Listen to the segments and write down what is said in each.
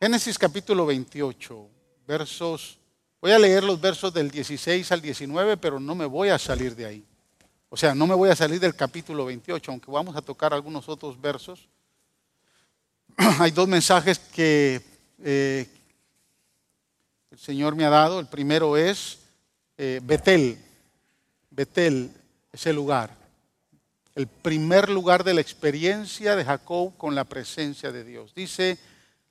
Génesis capítulo 28, versos, voy a leer los versos del 16 al 19, pero no me voy a salir de ahí. O sea, no me voy a salir del capítulo 28, aunque vamos a tocar algunos otros versos. Hay dos mensajes que eh, el Señor me ha dado. El primero es eh, Betel. Betel, ese lugar. El primer lugar de la experiencia de Jacob con la presencia de Dios. Dice,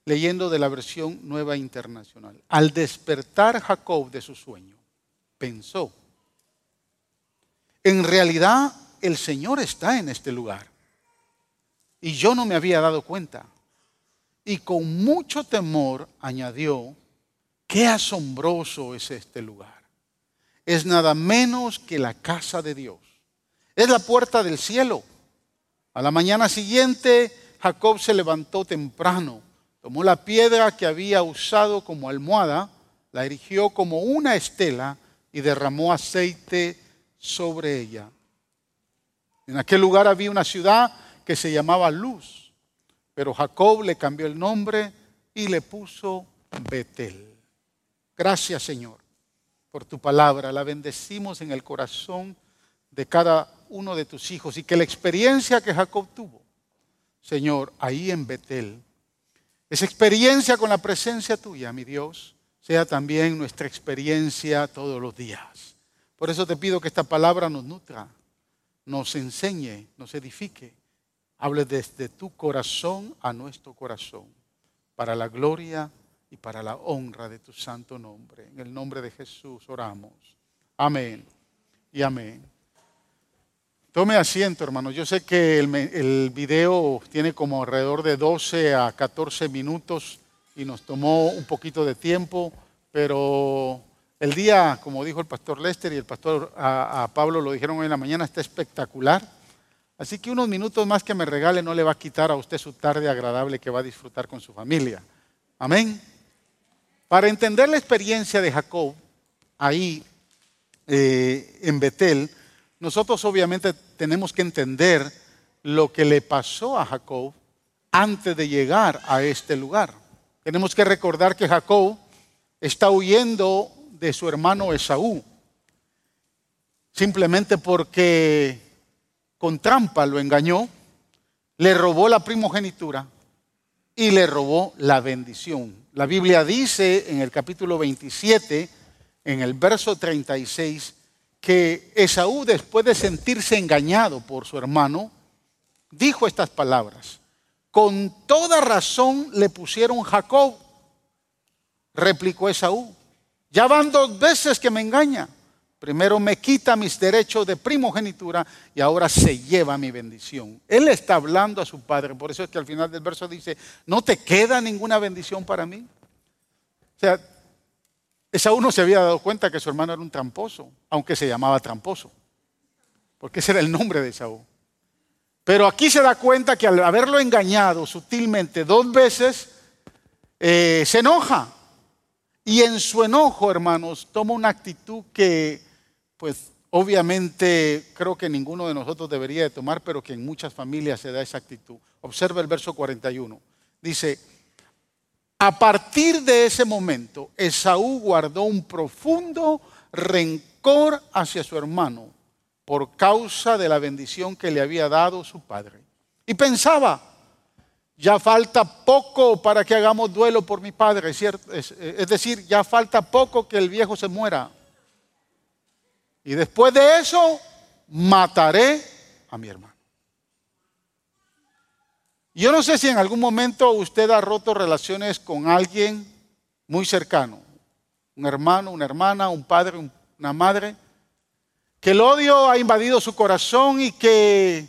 leyendo de la versión nueva internacional, al despertar Jacob de su sueño, pensó, en realidad el Señor está en este lugar. Y yo no me había dado cuenta. Y con mucho temor añadió, qué asombroso es este lugar. Es nada menos que la casa de Dios. Es la puerta del cielo. A la mañana siguiente, Jacob se levantó temprano, tomó la piedra que había usado como almohada, la erigió como una estela y derramó aceite sobre ella. En aquel lugar había una ciudad que se llamaba Luz, pero Jacob le cambió el nombre y le puso Betel. Gracias Señor por tu palabra. La bendecimos en el corazón de cada uno de tus hijos y que la experiencia que Jacob tuvo, Señor, ahí en Betel, esa experiencia con la presencia tuya, mi Dios, sea también nuestra experiencia todos los días. Por eso te pido que esta palabra nos nutra, nos enseñe, nos edifique. Hable desde tu corazón a nuestro corazón, para la gloria y para la honra de tu santo nombre. En el nombre de Jesús oramos. Amén y amén. Tome asiento, hermanos. Yo sé que el, el, video tiene como alrededor de 12 a 14 minutos y nos tomó un poquito de tiempo, pero el día, como dijo el pastor Lester y el pastor a, Pablo lo dijeron hoy en la mañana, está espectacular. Así que unos minutos más que me regale no le va a quitar a usted su tarde agradable que va a disfrutar con su familia. Amén. Para entender la experiencia de Jacob ahí eh, en Betel, nosotros obviamente tenemos que entender lo que le pasó a Jacob antes de llegar a este lugar. Tenemos que recordar que Jacob está huyendo de su hermano Esaú, simplemente porque con trampa lo engañó, le robó la primogenitura y le robó la bendición. La Biblia dice en el capítulo 27, en el verso 36, que Esaú, después de sentirse engañado por su hermano, dijo estas palabras. Con toda razón le pusieron Jacob, replicó Esaú. Ya van dos veces que me engaña. Primero me quita mis derechos de primogenitura y ahora se lleva mi bendición. Él está hablando a su padre, por eso es que al final del verso dice, no te queda ninguna bendición para mí. O sea, Esaú no se había dado cuenta que su hermano era un tramposo, aunque se llamaba tramposo, porque ese era el nombre de Esaú. Pero aquí se da cuenta que al haberlo engañado sutilmente dos veces, eh, se enoja y en su enojo, hermanos, toma una actitud que, pues, obviamente creo que ninguno de nosotros debería de tomar, pero que en muchas familias se da esa actitud. Observa el verso 41. Dice, a partir de ese momento, Esaú guardó un profundo rencor hacia su hermano por causa de la bendición que le había dado su padre. Y pensaba, ya falta poco para que hagamos duelo por mi padre, ¿cierto? Es, decir, ya falta poco que el viejo se muera. Y después de eso, mataré a mi hermano. Yo no sé si en algún momento usted ha roto relaciones con alguien muy cercano, un hermano, una hermana, un padre, una madre, que el odio ha invadido su corazón y que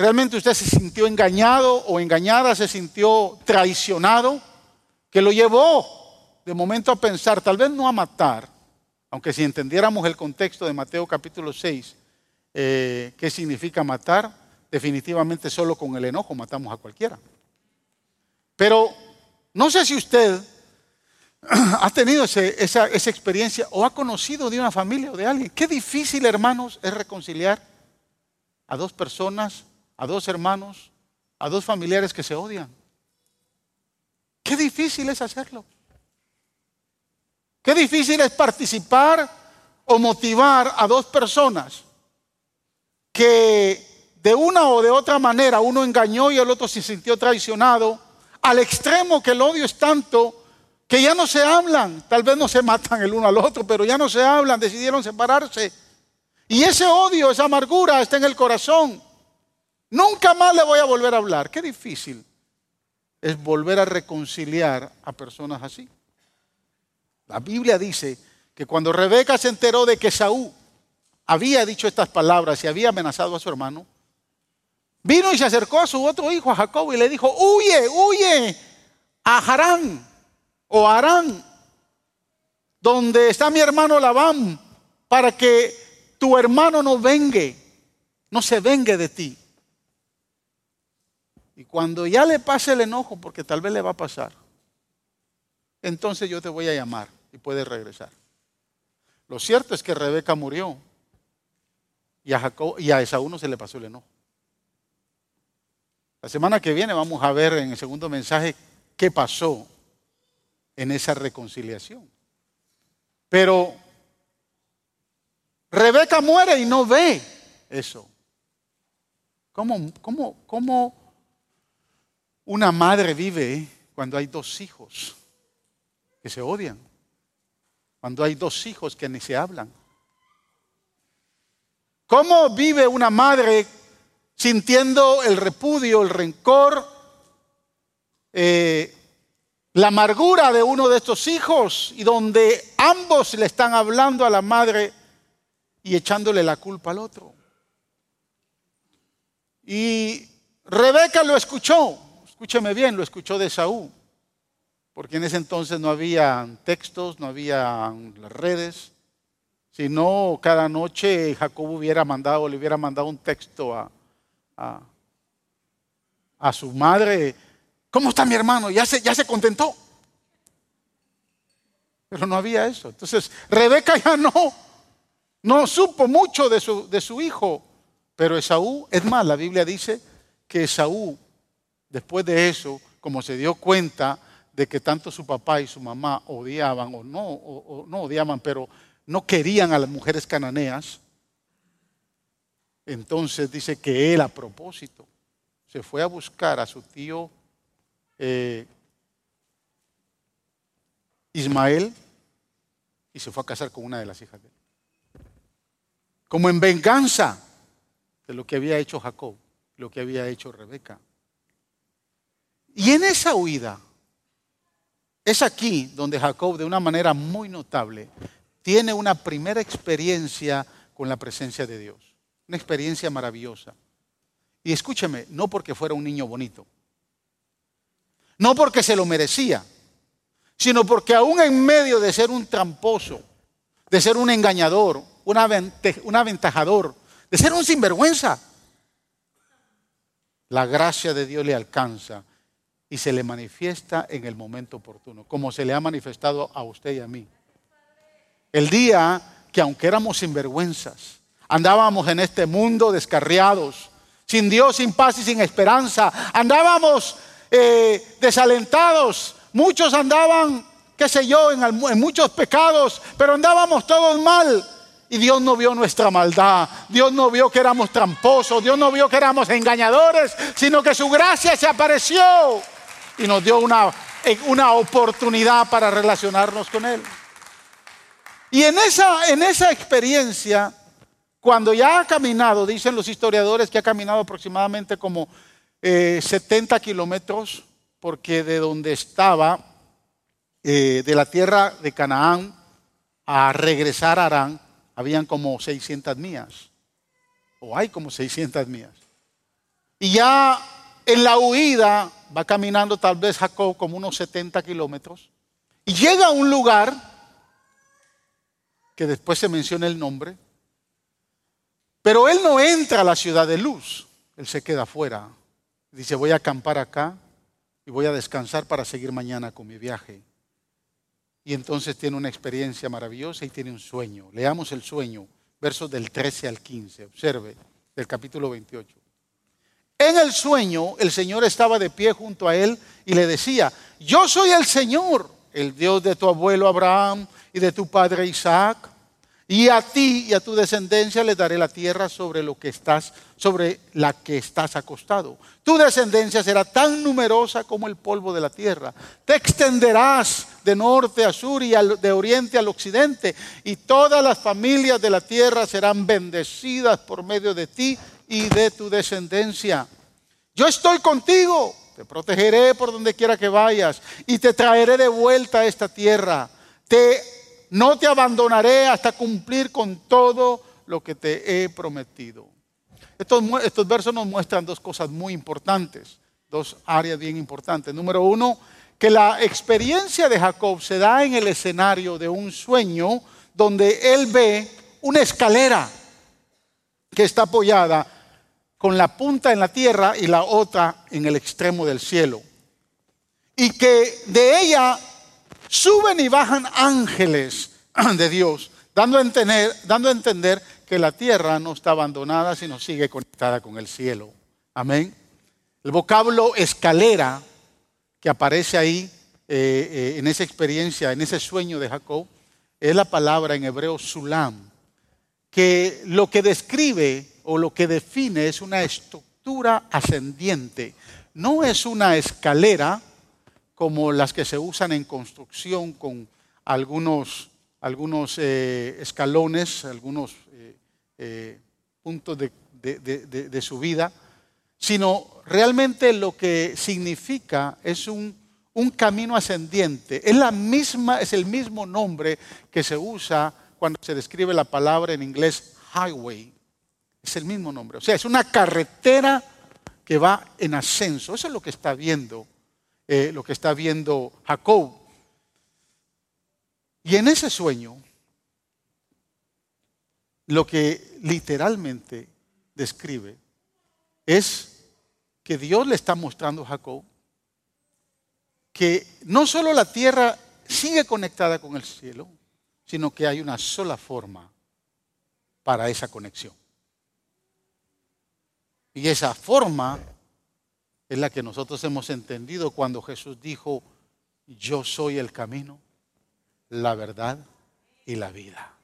¿Realmente usted se sintió engañado o engañada, se sintió traicionado? Que lo llevó de momento a pensar, tal vez no a matar, aunque si entendiéramos el contexto de Mateo capítulo 6, eh, qué significa matar, definitivamente solo con el enojo matamos a cualquiera. Pero no sé si usted ha tenido esa, experiencia o ha conocido de una familia o de alguien. Qué difícil, hermanos, es reconciliar a dos personas a dos hermanos, a dos familiares que se odian. Qué difícil es hacerlo. Qué difícil es participar o motivar a dos personas que de una o de otra manera uno engañó y el otro se sintió traicionado, al extremo que el odio es tanto que ya no se hablan, tal vez no se matan el uno al otro, pero ya no se hablan, decidieron separarse. Y ese odio, esa amargura está en el corazón. Nunca más le voy a volver a hablar. Qué difícil es volver a reconciliar a personas así. La Biblia dice que cuando Rebeca se enteró de que Saúl había dicho estas palabras y había amenazado a su hermano, vino y se acercó a su otro hijo, a Jacob, y le dijo, huye, huye a Harán o Arán, donde está mi hermano Labán, para que tu hermano no vengue, no se vengue de ti. Y cuando ya le pase el enojo, porque tal vez le va a pasar, entonces yo te voy a llamar y puedes regresar. Lo cierto es que Rebeca murió y a, Jacob, y a Esaú no se le pasó el enojo. La semana que viene vamos a ver en el segundo mensaje qué pasó en esa reconciliación. Pero Rebeca muere y no ve eso. ¿Cómo, cómo, cómo una madre vive cuando hay dos hijos que se odian? Cuando hay dos hijos que ni se hablan. ¿Cómo vive una madre sintiendo el repudio, el rencor, eh, la amargura de uno de estos hijos y donde ambos le están hablando a la madre y echándole la culpa al otro? Y Rebeca lo escuchó, escúcheme bien, lo escuchó de Saúl porque en ese entonces no había textos, no había las redes. Si no, cada noche Jacob hubiera mandado, le hubiera mandado un texto a, a, su madre. ¿Cómo está mi hermano? Ya se, ya se contentó. Pero no había eso. Entonces, Rebeca ya no, no supo mucho de su, de su hijo. Pero Esaú, es más, la Biblia dice que Esaú, después de eso, como se dio cuenta de que tanto su papá y su mamá odiaban, o no, o, no odiaban, pero no querían a las mujeres cananeas, entonces dice que él a propósito se fue a buscar a su tío eh, Ismael y se fue a casar con una de las hijas de él. Como en venganza de lo que había hecho Jacob, lo que había hecho Rebeca. Y en esa huida, es aquí donde Jacob, de una manera muy notable, tiene una primera experiencia con la presencia de Dios. Una experiencia maravillosa. Y escúcheme, no porque fuera un niño bonito, no porque se lo merecía, sino porque aún en medio de ser un tramposo, de ser un engañador, un aventajador, de ser un sinvergüenza, la gracia de Dios le alcanza y se le manifiesta en el momento oportuno, como se le ha manifestado a usted y a mí. El día que aunque éramos sinvergüenzas, andábamos en este mundo descarriados, sin Dios, sin paz y sin esperanza, andábamos eh, desalentados, muchos andaban, qué sé yo, en, en muchos pecados, pero andábamos todos mal. Y Dios no vio nuestra maldad, Dios no vio que éramos tramposos, Dios no vio que éramos engañadores, sino que su gracia se apareció y nos dio una, una oportunidad para relacionarnos con Él. Y en esa, en esa experiencia, cuando ya ha caminado, dicen los historiadores que ha caminado aproximadamente como 70 eh, kilómetros, porque de donde estaba, eh, de la tierra de Canaán a regresar a Arán, habían como 600 millas, o hay como 600 millas. Y ya en la huida va caminando tal vez Jacob como unos 70 kilómetros y llega a un lugar que después se menciona el nombre, pero él no entra a la ciudad de luz, él se queda afuera. Dice, voy a acampar acá y voy a descansar para seguir mañana con mi viaje. Y entonces tiene una experiencia maravillosa y tiene un sueño. Leamos el sueño, versos del 13 al 15, observe, del capítulo 28. En el sueño, el Señor estaba de pie junto a él y le decía, yo soy el Señor, el Dios de tu abuelo Abraham y de tu padre Isaac. Y a ti y a tu descendencia le daré la tierra sobre lo que estás, sobre la que estás acostado. Tu descendencia será tan numerosa como el polvo de la tierra. Te extenderás de norte a sur y de oriente al occidente, y todas las familias de la tierra serán bendecidas por medio de ti y de tu descendencia. Yo estoy contigo, te protegeré por donde quiera que vayas y te traeré de vuelta a esta tierra. Te no te abandonaré hasta cumplir con todo lo que te he prometido. Estos, estos, versos nos muestran dos cosas muy importantes, dos áreas bien importantes. Número uno, que la experiencia de Jacob se da en el escenario de un sueño donde él ve una escalera que está apoyada con la punta en la tierra y la otra en el extremo del cielo. Y que de ella Suben y bajan ángeles de Dios, dando a, entender, que la tierra no está abandonada, sino sigue conectada con el cielo. Amén. El vocablo escalera que aparece ahí eh, eh, en esa experiencia, en ese sueño de Jacob, es la palabra en hebreo sulam, que lo que describe o lo que define es una estructura ascendiente. No es una escalera como las que se usan en construcción con algunos, algunos eh, escalones, algunos eh, eh, puntos de, de, subida, sino realmente lo que significa es un, un camino ascendiente. Es, la misma, es el mismo nombre que se usa cuando se describe la palabra en inglés highway. Es el mismo nombre. O sea, es una carretera que va en ascenso. Eso es lo que está viendo eh, lo que está viendo Jacob. Y en ese sueño, lo que literalmente describe es que Dios le está mostrando a Jacob que no solo la tierra sigue conectada con el cielo, sino que hay una sola forma para esa conexión. Y esa forma es la que nosotros hemos entendido cuando Jesús dijo, yo soy el camino, la verdad y la vida.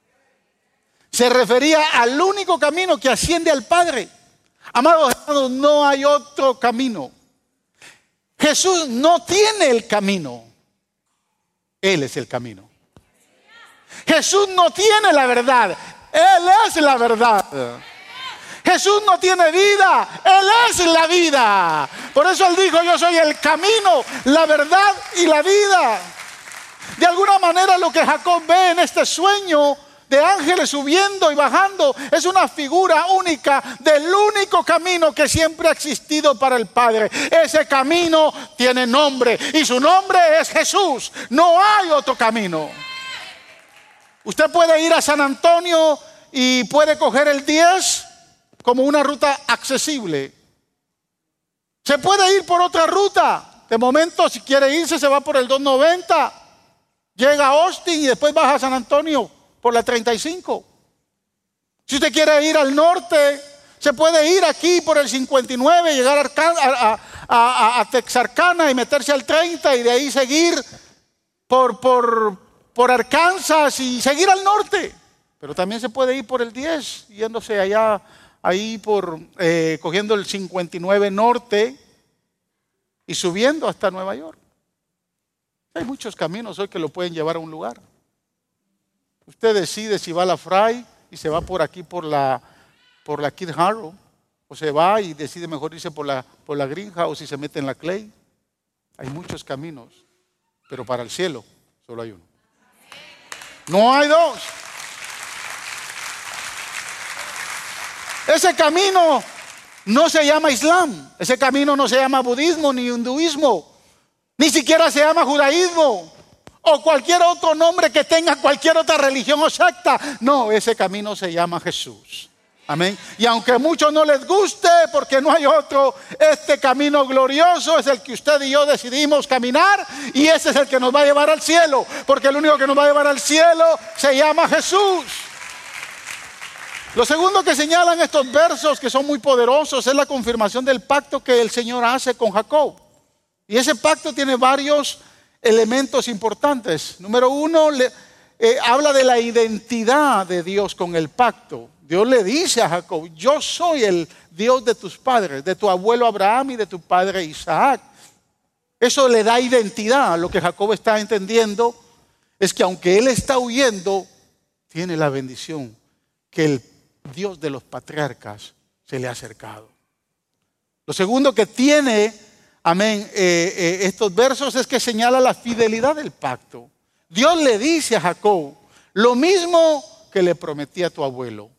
Se refería al único camino que asciende al Padre. Amados hermanos, no hay otro camino. Jesús no tiene el camino. Él es el camino. Jesús no tiene la verdad. Él es la verdad. Jesús no tiene vida, Él es la vida. Por eso Él dijo, yo soy el camino, la verdad y la vida. De alguna manera lo que Jacob ve en este sueño de ángeles subiendo y bajando es una figura única del único camino que siempre ha existido para el Padre. Ese camino tiene nombre y su nombre es Jesús. No hay otro camino. Usted puede ir a San Antonio y puede coger el 10 como una ruta accesible. Se puede ir por otra ruta. De momento, si quiere irse, se va por el 290. Llega a Austin y después baja a San Antonio por la 35. Si usted quiere ir al norte, se puede ir aquí por el 59, llegar a, Texarkana y meterse al 30 y de ahí seguir por, por, por Arkansas y seguir al norte. Pero también se puede ir por el 10, yéndose allá ahí por eh, cogiendo el 59 norte y subiendo hasta Nueva York. Hay muchos caminos hoy que lo pueden llevar a un lugar. Usted decide si va a la Fry y se va por aquí por la, por la Kid Harrow, o se va y decide mejor irse por la, por la Greenhouse y se mete en la Clay. Hay muchos caminos, pero para el cielo solo hay uno. No hay dos. Ese camino no se llama Islam, ese camino no se llama budismo ni hinduismo, ni siquiera se llama judaísmo o cualquier otro nombre que tenga cualquier otra religión o secta. No, ese camino se llama Jesús. Amén. Y aunque a muchos no les guste, porque no hay otro, este camino glorioso es el que usted y yo decidimos caminar y ese es el que nos va a llevar al cielo, porque el único que nos va a llevar al cielo se llama Jesús. Lo segundo que señalan estos versos, que son muy poderosos, es la confirmación del pacto que el Señor hace con Jacob. Y ese pacto tiene varios elementos importantes. Número uno, eh, habla de la identidad de Dios con el pacto. Dios le dice a Jacob, yo soy el Dios de tus padres, de tu abuelo Abraham y de tu padre Isaac. Eso le da identidad. Lo que Jacob está entendiendo es que aunque él está huyendo, tiene la bendición que el Dios de los patriarcas se le ha acercado. Lo segundo que tiene, amén, eh, eh, estos versos es que señala la fidelidad del pacto. Dios le dice a Jacob lo mismo que le prometí a tu abuelo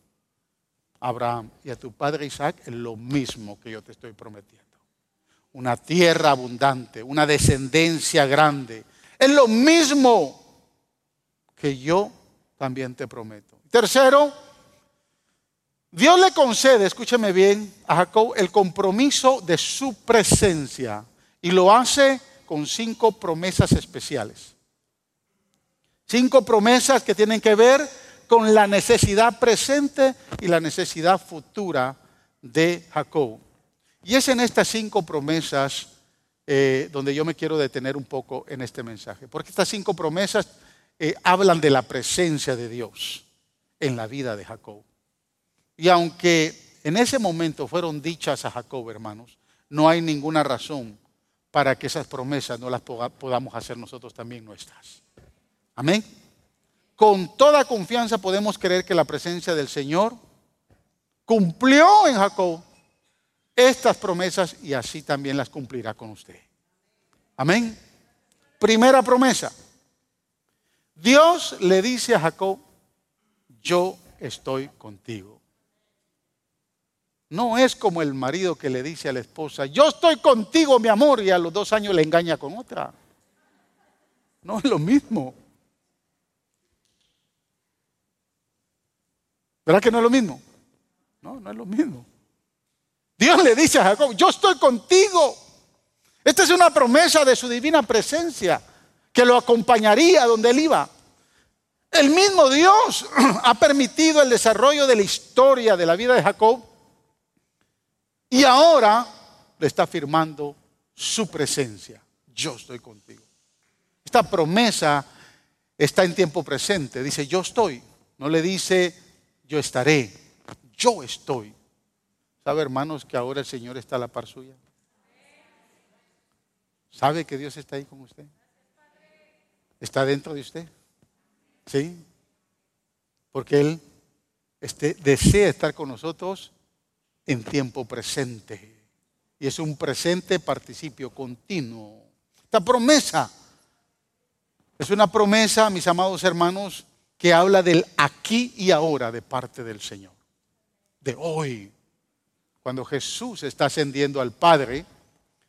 Abraham y a tu padre Isaac, es lo mismo que yo te estoy prometiendo. Una tierra abundante, una descendencia grande. Es lo mismo que yo también te prometo. Tercero, Dios le concede, escúcheme bien, a Jacob el compromiso de su presencia y lo hace con cinco promesas especiales. Cinco promesas que tienen que ver con la necesidad presente y la necesidad futura de Jacob. Y es en estas cinco promesas eh, donde yo me quiero detener un poco en este mensaje, porque estas cinco promesas eh, hablan de la presencia de Dios en la vida de Jacob. Y aunque en ese momento fueron dichas a Jacob, hermanos, no hay ninguna razón para que esas promesas no las podamos hacer nosotros también nuestras. Amén. Con toda confianza podemos creer que la presencia del Señor cumplió en Jacob estas promesas y así también las cumplirá con usted. Amén. Primera promesa. Dios le dice a Jacob, yo estoy contigo. No es como el marido que le dice a la esposa, yo estoy contigo, mi amor, y a los dos años le engaña con otra. No es lo mismo. ¿Verdad que no es lo mismo? No, no es lo mismo. Dios le dice a Jacob, yo estoy contigo. Esta es una promesa de su divina presencia que lo acompañaría donde él iba. El mismo Dios ha permitido el desarrollo de la historia de la vida de Jacob y ahora le está firmando su presencia. Yo estoy contigo. Esta promesa está en tiempo presente. Dice, yo estoy. No le dice, yo estaré. Yo estoy. ¿Sabe, hermanos, que ahora el Señor está a la par suya? ¿Sabe que Dios está ahí con usted? ¿Está dentro de usted? ¿Sí? Porque Él este, desea estar con nosotros en tiempo presente. Y es un presente participio continuo. Esta promesa es una promesa, mis amados hermanos, que habla del aquí y ahora de parte del Señor. De hoy. Cuando Jesús está ascendiendo al Padre,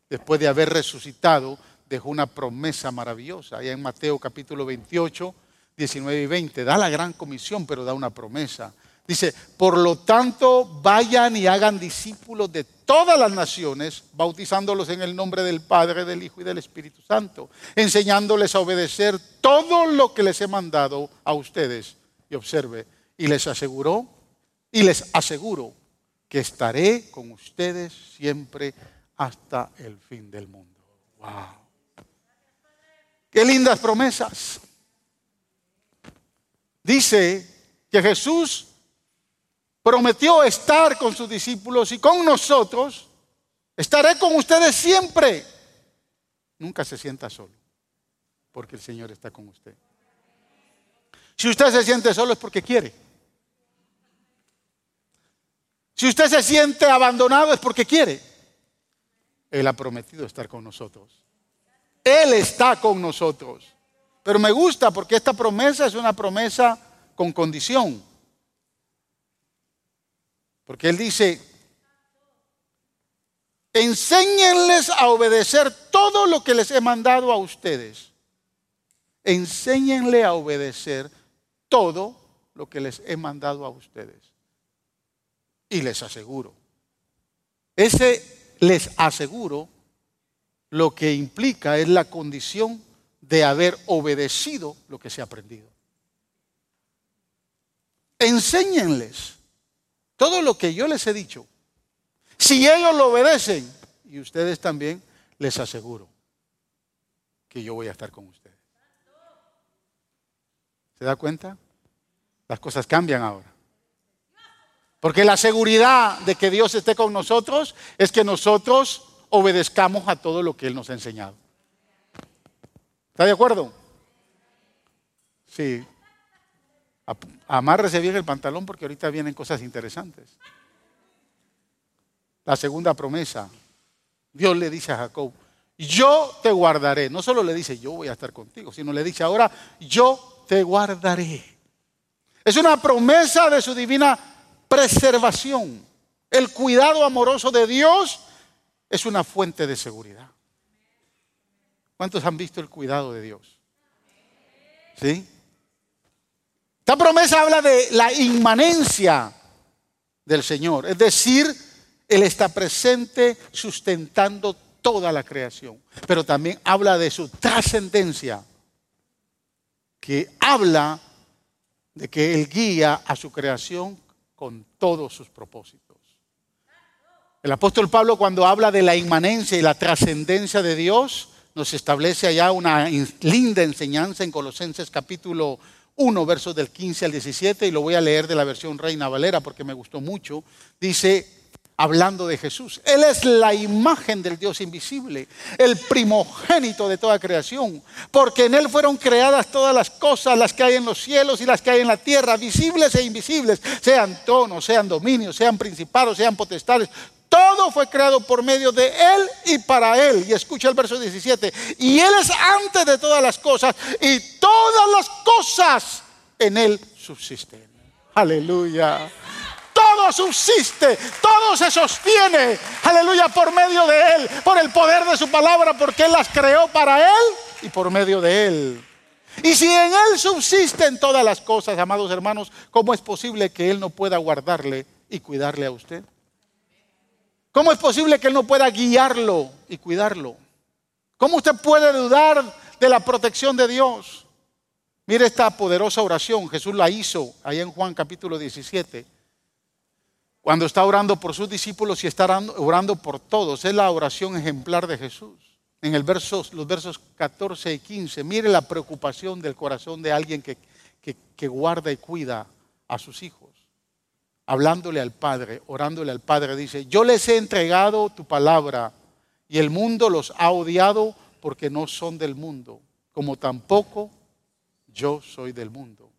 después de haber resucitado, dejó una promesa maravillosa. Allá en Mateo capítulo 28, 19 y 20, da la gran comisión, pero da una promesa. Dice, por lo tanto, vayan y hagan discípulos de todas las naciones, bautizándolos en el nombre del Padre, del Hijo y del Espíritu Santo, enseñándoles a obedecer todo lo que les he mandado a ustedes. Y observe, y les aseguró, y les aseguro que estaré con ustedes siempre hasta el fin del mundo. Wow. Qué lindas promesas. Dice que Jesús prometió estar con sus discípulos y con nosotros. Estaré con ustedes siempre. Nunca se sienta solo, porque el Señor está con usted. Si usted se siente solo es porque quiere. Si usted se siente abandonado es porque quiere. Él ha prometido estar con nosotros. Él está con nosotros. Pero me gusta porque esta promesa es una promesa con condición. Porque Él dice, enséñenles a obedecer todo lo que les he mandado a ustedes. Enséñenle a obedecer todo lo que les he mandado a ustedes. Y les aseguro, ese les aseguro lo que implica es la condición de haber obedecido lo que se ha aprendido. Enséñenles todo lo que yo les he dicho, si ellos lo obedecen, y ustedes también, les aseguro que yo voy a estar con ustedes. ¿Se da cuenta? Las cosas cambian ahora. Porque la seguridad de que Dios esté con nosotros es que nosotros obedezcamos a todo lo que Él nos ha enseñado. ¿Está de acuerdo? Sí. Amárrese bien el pantalón porque ahorita vienen cosas interesantes. La segunda promesa. Dios le dice a Jacob, yo te guardaré. No solo le dice, yo voy a estar contigo, sino le dice ahora, yo te guardaré. Es una promesa de su divina preservación. El cuidado amoroso de Dios es una fuente de seguridad. ¿Cuántos han visto el cuidado de Dios? ¿Sí? Esta promesa habla de la inmanencia del Señor, es decir, Él está presente sustentando toda la creación, pero también habla de su trascendencia, que habla de que Él guía a su creación con todos sus propósitos. El apóstol Pablo cuando habla de la inmanencia y la trascendencia de Dios, nos establece allá una linda enseñanza en Colosenses capítulo 1, versos del 15 al 17, y lo voy a leer de la versión Reina Valera porque me gustó mucho. Dice, hablando de Jesús. Él es la imagen del Dios invisible, el primogénito de toda creación, porque en Él fueron creadas todas las cosas, las que hay en los cielos y las que hay en la tierra, visibles e invisibles, sean tonos, sean dominios, sean principados, sean potestades. Todo fue creado por medio de Él y para Él. Y escucha el verso 17. Y Él es antes de todas las cosas y todas las cosas en Él subsisten. Aleluya todo subsiste, todo se sostiene, aleluya, por medio de Él, por el poder de su palabra, porque Él las creó para Él y por medio de Él. Y si en Él subsisten todas las cosas, amados hermanos, ¿cómo es posible que Él no pueda guardarle y cuidarle a usted? ¿Cómo es posible que Él no pueda guiarlo y cuidarlo? ¿Cómo usted puede dudar de la protección de Dios? Mire esta poderosa oración, Jesús la hizo ahí en Juan capítulo 17 cuando está orando por sus discípulos y está orando por todos. Es la oración ejemplar de Jesús. En los versos 14 y 15, mire la preocupación del corazón de alguien que guarda y cuida a sus hijos. Hablándole al Padre, orándole al Padre, dice, yo les he entregado tu palabra y el mundo los ha odiado porque no son del mundo, como tampoco yo soy del mundo.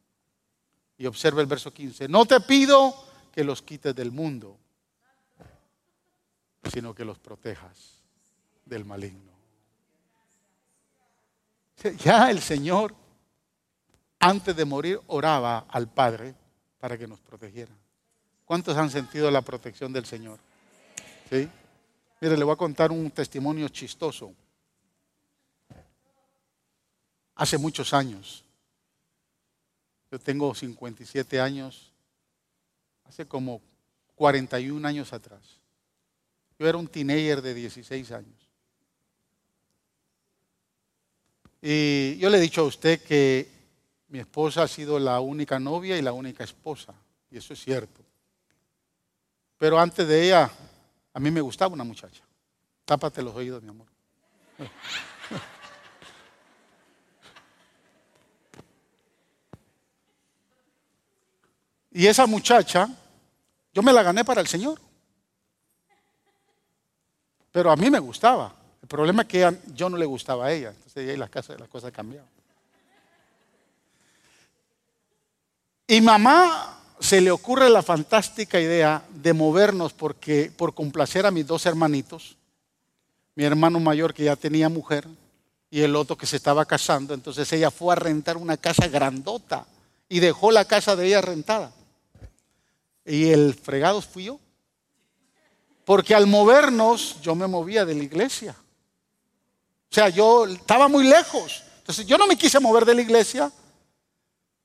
Y observa el verso 15, no te pido que los quites del mundo, sino que los protejas del maligno. Ya el Señor, antes de morir, oraba al Padre para que nos protegiera. ¿Cuántos han sentido la protección del Señor? ¿Sí? Mire, le voy a contar un testimonio chistoso. Hace muchos años, yo tengo 57 años, hace como 41 años atrás. Yo era un teenager de 16 años. Y yo le he dicho a usted que mi esposa ha sido la única novia y la única esposa, y eso es cierto. Pero antes de ella, a mí me gustaba una muchacha. Tápate los oídos, mi amor. Y esa muchacha, yo me la gané para el Señor. Pero a mí me gustaba. El problema es que yo no le gustaba a ella. Entonces ahí las cosas, las cosas cambiaban. Y mamá se le ocurre la fantástica idea de movernos porque, por complacer a mis dos hermanitos, mi hermano mayor que ya tenía mujer y el otro que se estaba casando, entonces ella fue a rentar una casa grandota y dejó la casa de ella rentada. Y el fregado fui yo. Porque al movernos, yo me movía de la iglesia. O sea, yo estaba muy lejos. Entonces yo no me quise mover de la iglesia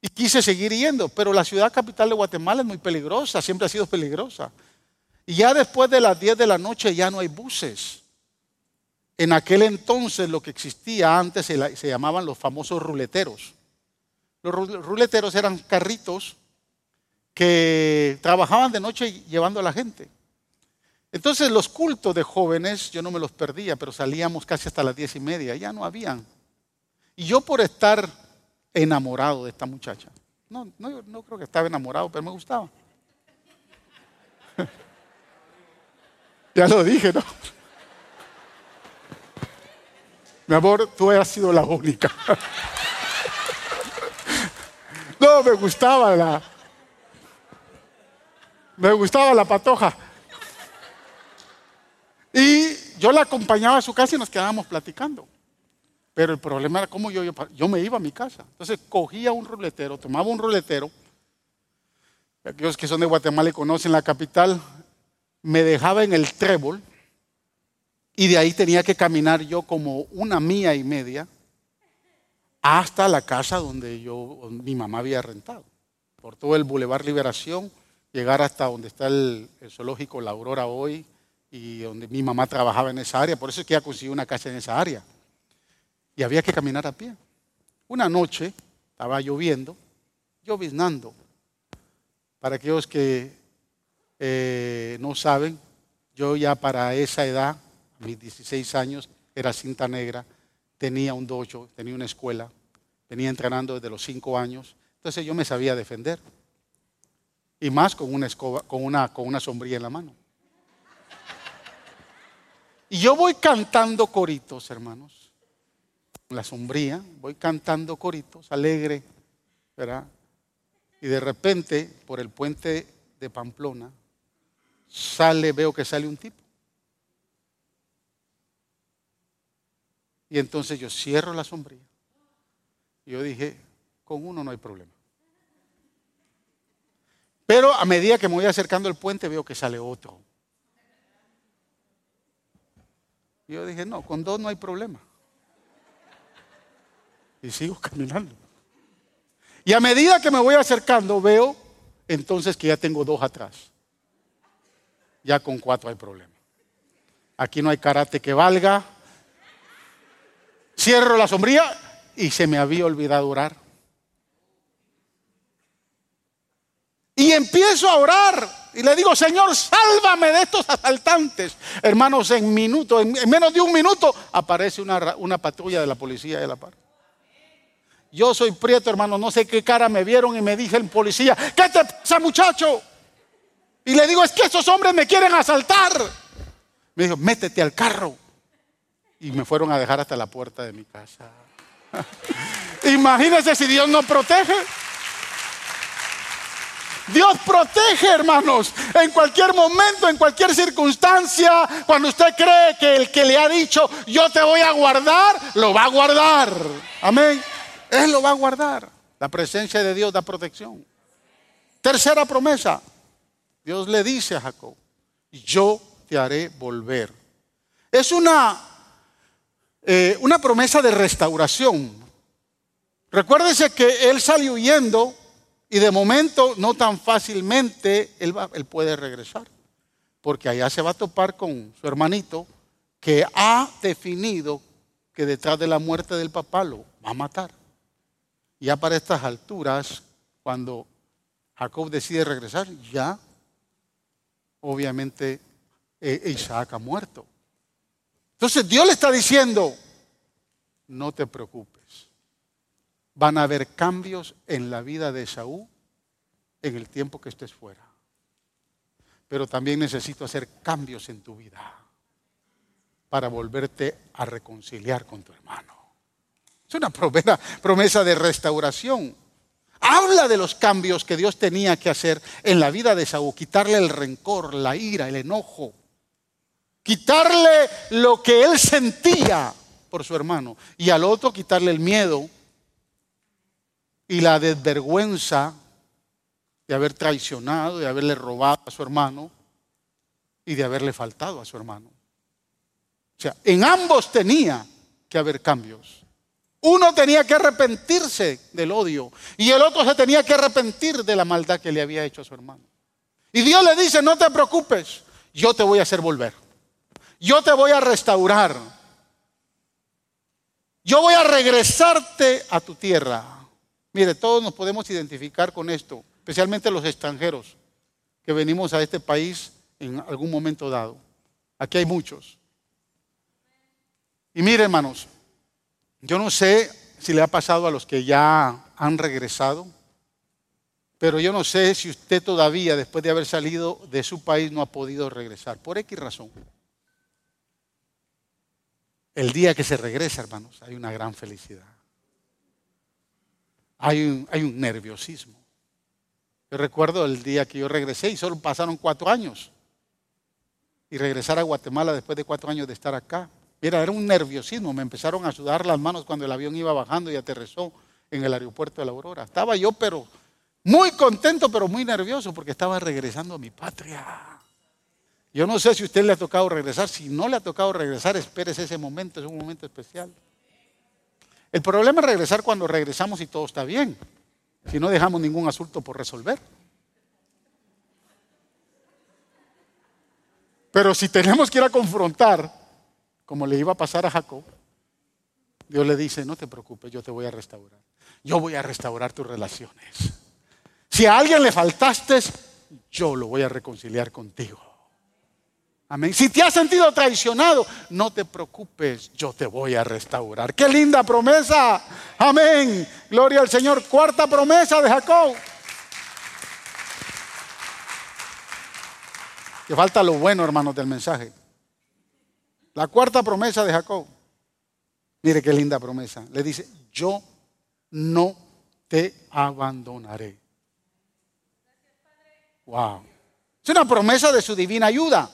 y quise seguir yendo. Pero la ciudad capital de Guatemala es muy peligrosa, siempre ha sido peligrosa. Y ya después de las 10 de la noche ya no hay buses. En aquel entonces lo que existía antes se, llamaban los famosos ruleteros. Los ruleteros eran carritos que trabajaban de noche llevando a la gente. Entonces los cultos de jóvenes yo no me los perdía, pero salíamos casi hasta las diez y media, ya no habían. Y yo por estar enamorado de esta muchacha, no, no, no creo que estaba enamorado, pero me gustaba. ya lo dije, ¿no? Mi amor, tú has sido la única. no, me gustaba la. Me gustaba la patoja. Y yo la acompañaba a su casa y nos quedábamos platicando. Pero el problema era cómo yo, yo, me iba a mi casa. Entonces cogía un ruletero, tomaba un ruletero. Aquellos que son de Guatemala y conocen la capital, me dejaba en el trébol y de ahí tenía que caminar yo como una mía y media hasta la casa donde yo, mi mamá había rentado. Por todo el Boulevard Liberación, llegar hasta donde está el, zoológico La Aurora hoy y donde mi mamá trabajaba en esa área. Por eso es que ya consiguió una casa en esa área. Y había que caminar a pie. Una noche estaba lloviendo, lloviznando. Para aquellos que eh, no saben, yo ya para esa edad mis 16 años, era cinta negra, tenía un dojo, tenía una escuela, venía entrenando desde los 5 años, entonces yo me sabía defender. Y más con una escoba, con una, con una sombrilla en la mano. Y yo voy cantando coritos, hermanos. La sombría, voy cantando coritos, alegre, ¿verdad? Y de repente, por el puente de Pamplona, sale, veo que sale un tipo. Y entonces yo cierro la sombrilla. Y yo dije, con uno no hay problema. Pero a medida que me voy acercando al puente veo que sale otro. Yo dije, no, con dos no hay problema. Y sigo caminando. Y a medida que me voy acercando veo entonces que ya tengo dos atrás. Ya con cuatro hay problema. Aquí no hay karate que valga, Cierro la sombría y se me había olvidado orar. Y empiezo a orar y le digo, Señor, sálvame de estos asaltantes. Hermanos, en minuto, en, menos de un minuto, aparece una, una patrulla de la policía de la par. Yo soy prieto, hermano, no sé qué cara me vieron y me dije el policía, ¿qué te pasa, muchacho? Y le digo, es que esos hombres me quieren asaltar. Me dijo, métete al carro y me fueron a dejar hasta la puerta de mi casa. Imagínense si Dios no protege. Dios protege, hermanos, en cualquier momento, en cualquier circunstancia. Cuando usted cree que el que le ha dicho, yo te voy a guardar, lo va a guardar. Amén. Él lo va a guardar. La presencia de Dios da protección. Tercera promesa. Dios le dice a Jacob, yo te haré volver. Es una eh, una promesa de restauración. Recuérdese que él salió huyendo y de momento no tan fácilmente él puede regresar, porque allá se va a topar con su hermanito que ha definido que detrás de la muerte del papá lo va a matar. Ya para estas alturas, cuando Jacob decide regresar, ya obviamente eh, Isaac ha muerto. Entonces Dios le está diciendo, no te preocupes. Van a haber cambios en la vida de Saúl en el tiempo que estés fuera. Pero también necesito hacer cambios en tu vida para volverte a reconciliar con tu hermano. Es una promesa, promesa de restauración. Habla de los cambios que Dios tenía que hacer en la vida de Saúl, quitarle el rencor, la ira, el enojo, quitarle lo que él sentía por su hermano y al otro quitarle el miedo y la desvergüenza de haber traicionado, de haberle robado a su hermano y de haberle faltado a su hermano. O sea, en ambos tenía que haber cambios. Uno tenía que arrepentirse del odio y el otro se tenía que arrepentir de la maldad que le había hecho a su hermano. Y Dios le dice, no te preocupes, yo te voy a hacer volver. Yo te voy a restaurar. Yo voy a regresarte a tu tierra. Mire, todos nos podemos identificar con esto. especialmente los extranjeros que venimos a este país en algún momento dado. Aquí hay muchos. Y mire, hermanos, yo no sé si le ha pasado a los que ya han regresado, pero yo no sé si usted todavía, después de haber salido de su país, no ha podido regresar, por X razón. El día que se regresa, hermanos, hay una gran felicidad. Hay un, hay un nerviosismo. Yo recuerdo el día que yo regresé y solo pasaron cuatro años. Y regresar a Guatemala después de cuatro años de estar acá. Mira, era un nerviosismo. Me empezaron a sudar las manos cuando el avión iba bajando y aterrizó en el aeropuerto de la Aurora. Estaba yo, pero muy contento, pero muy nervioso porque estaba regresando a mi patria. Yo no sé si a usted le ha tocado regresar. Si no le ha tocado regresar, espérese ese momento, es un momento especial. El problema es regresar cuando regresamos y todo está bien. Si no dejamos ningún asunto por resolver. Pero si tenemos que ir a confrontar, como le iba a pasar a Jacob, Dios le dice, no te preocupes, yo te voy a restaurar. Yo voy a restaurar tus relaciones. Si a alguien le faltaste, yo lo voy a reconciliar contigo. Amén. Si te has sentido traicionado, no te preocupes, yo te voy a restaurar. Qué linda promesa. Amén. Gloria al Señor. Cuarta promesa de Jacob. Que falta lo bueno, hermanos, del mensaje. La cuarta promesa de Jacob. Mire qué linda promesa. Le dice, yo no te abandonaré. Wow. Es una promesa de su divina ayuda.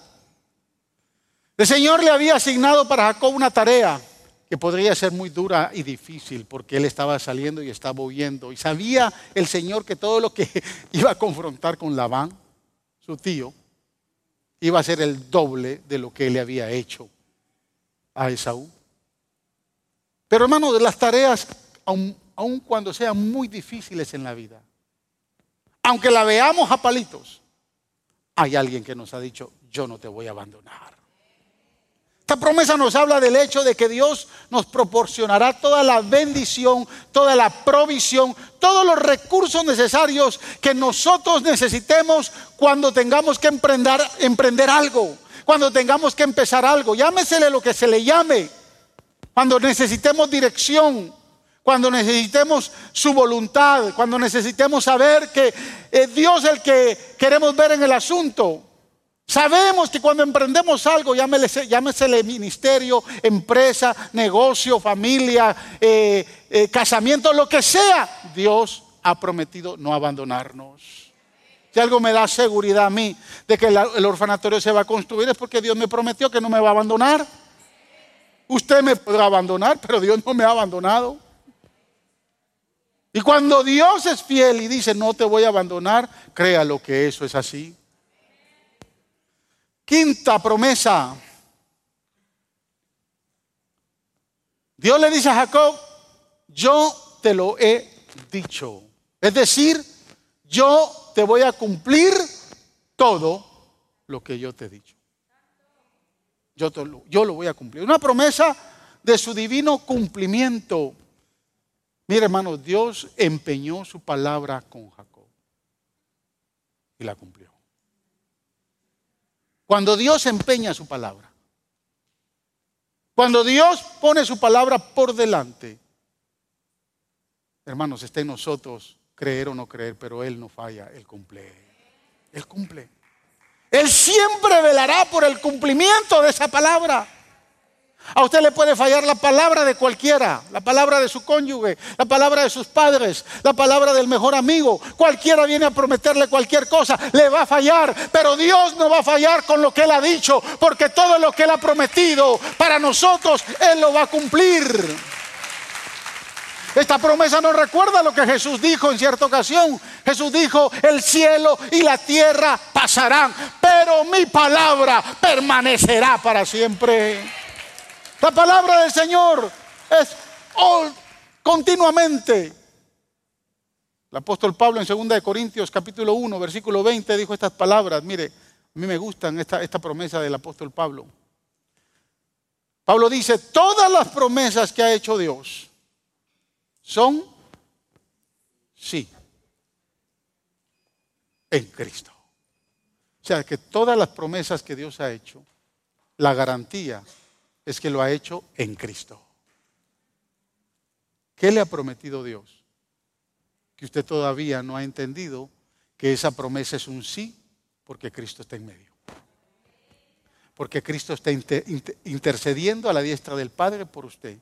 El Señor le había asignado para Jacob una tarea que podría ser muy dura y difícil porque él estaba saliendo y estaba huyendo. Y sabía el Señor que todo lo que iba a confrontar con Labán, su tío, iba a ser el doble de lo que él le había hecho a Esaú. Pero hermano, de las tareas, aun, cuando sean muy difíciles en la vida, aunque la veamos a palitos, hay alguien que nos ha dicho, yo no te voy a abandonar. Esta promesa nos habla del hecho de que Dios nos proporcionará toda la bendición, toda la provisión, todos los recursos necesarios que nosotros necesitemos cuando tengamos que emprender algo, cuando tengamos que empezar algo. Llámesele lo que se le llame. Cuando necesitemos dirección, cuando necesitemos su voluntad, cuando necesitemos saber que es Dios el que queremos ver en el asunto. Sabemos que cuando emprendemos algo, llámesele, ministerio, empresa, negocio, familia, eh, eh, casamiento, lo que sea, Dios ha prometido no abandonarnos. Si algo me da seguridad a mí de que el orfanatorio se va a construir es porque Dios me prometió que no me va a abandonar. Usted me podrá abandonar, pero Dios no me ha abandonado. Y cuando Dios es fiel y dice no te voy a abandonar, créalo que eso es así. Quinta promesa. Dios le dice a Jacob, yo te lo he dicho. Es decir, yo te voy a cumplir todo lo que yo te he dicho. Yo, lo voy a cumplir. Una promesa de su divino cumplimiento. Mire, hermano, Dios empeñó su palabra con Jacob y la cumplió. Cuando Dios empeña su palabra. Cuando Dios pone su palabra por delante. Hermanos, está en nosotros creer o no creer, pero Él no falla, Él cumple. Él cumple. Él siempre velará por el cumplimiento de esa palabra. A usted le puede fallar la palabra de cualquiera, la palabra de su cónyuge, la palabra de sus padres, la palabra del mejor amigo. Cualquiera viene a prometerle cualquier cosa, le va a fallar, pero Dios no va a fallar con lo que Él ha dicho, porque todo lo que Él ha prometido para nosotros, Él lo va a cumplir. Esta promesa nos recuerda lo que Jesús dijo en cierta ocasión. Jesús dijo, el cielo y la tierra pasarán, pero mi palabra permanecerá para siempre. La palabra del Señor es continuamente. El apóstol Pablo en 2 Corintios capítulo 1, versículo 20 dijo estas palabras. Mire, a mí me gustan esta, esta promesa del apóstol Pablo. Pablo dice, todas las promesas que ha hecho Dios son sí. en Cristo. O sea que todas las promesas que Dios ha hecho, la garantía es que lo ha hecho en Cristo. ¿Qué le ha prometido Dios? Que usted todavía no ha entendido que esa promesa es un sí porque Cristo está en medio. Porque Cristo está intercediendo a la diestra del Padre por usted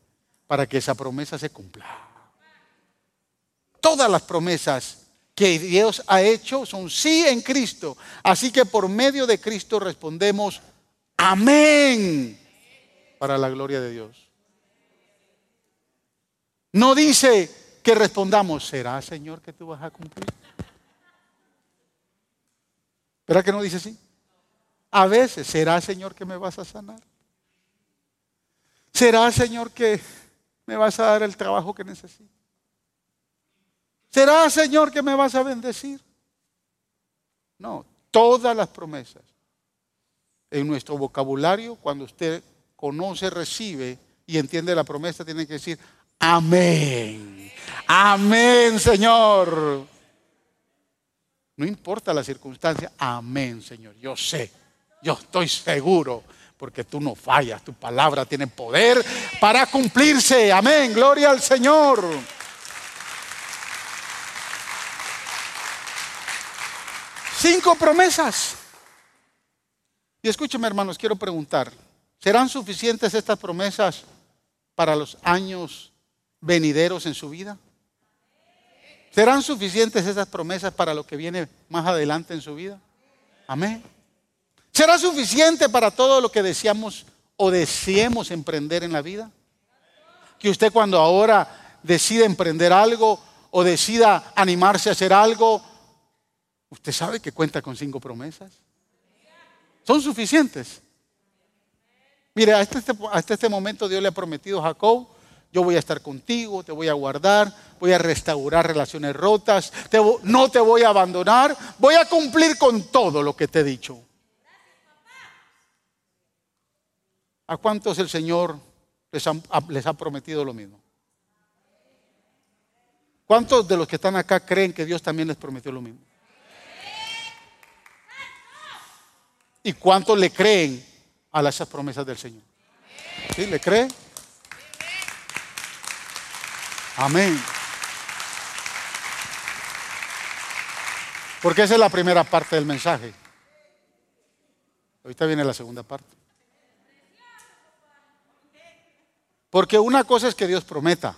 para que esa promesa se cumpla. Todas las promesas que Dios ha hecho son sí en Cristo. Así que por medio de Cristo respondemos amén para la gloria de Dios. No dice que respondamos, ¿será Señor que tú vas a cumplir? ¿Verdad que no dice así? A veces, ¿será Señor que me vas a sanar? ¿Será Señor que me vas a dar el trabajo que necesito? ¿Será Señor que me vas a bendecir? No, todas las promesas. En nuestro vocabulario, cuando usted conoce, recibe y entiende la promesa, tiene que decir, amén. Amén, Señor. No importa la circunstancia, amén, Señor. Yo sé, yo estoy seguro, porque tú no fallas, tu palabra tiene poder para cumplirse. Amén, gloria al Señor. Cinco promesas. Y escúcheme, hermanos, quiero preguntar, ¿serán suficientes estas promesas para los años venideros en su vida? ¿Serán suficientes esas promesas para lo que viene más adelante en su vida? Amén. ¿Será suficiente para todo lo que deseamos o deseemos emprender en la vida? Que usted cuando ahora decida emprender algo o decida animarse a hacer algo, usted sabe que cuenta con cinco promesas. Son suficientes. Mire, hasta este, hasta este momento Dios le ha prometido a Jacob, yo voy a estar contigo, te voy a guardar, voy a restaurar relaciones rotas, no te voy a abandonar, voy a cumplir con todo lo que te he dicho. ¿A cuántos el Señor les les ha prometido lo mismo? ¿Cuántos de los que están acá creen que Dios también les prometió lo mismo? ¿Y cuántos le creen a esas promesas del Señor? ¿Sí? ¿Le cree? Amén. Porque esa es la primera parte del mensaje. Ahorita viene la segunda parte. Porque una cosa es que Dios prometa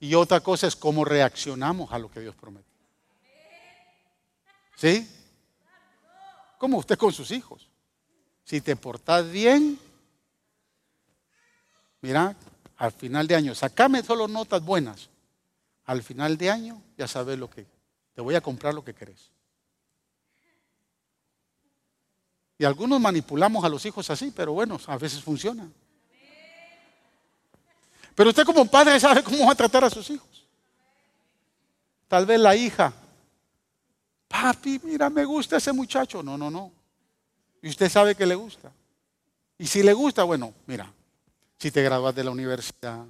y otra cosa es cómo reaccionamos a lo que Dios promete. ¿Sí? Como usted con sus hijos. Si te portas bien, mira, al final de año, sacame solo notas buenas. Al final de año ya sabes lo que, te voy a comprar lo que querés. Y algunos manipulamos a los hijos así, pero bueno, a veces funciona. Pero usted como padre sabe cómo va a tratar a sus hijos. Tal vez la hija papi, mira, me gusta ese muchacho. No, no, no. Y usted sabe que le gusta. Y si le gusta, bueno, mira, si te gradúas de la universidad,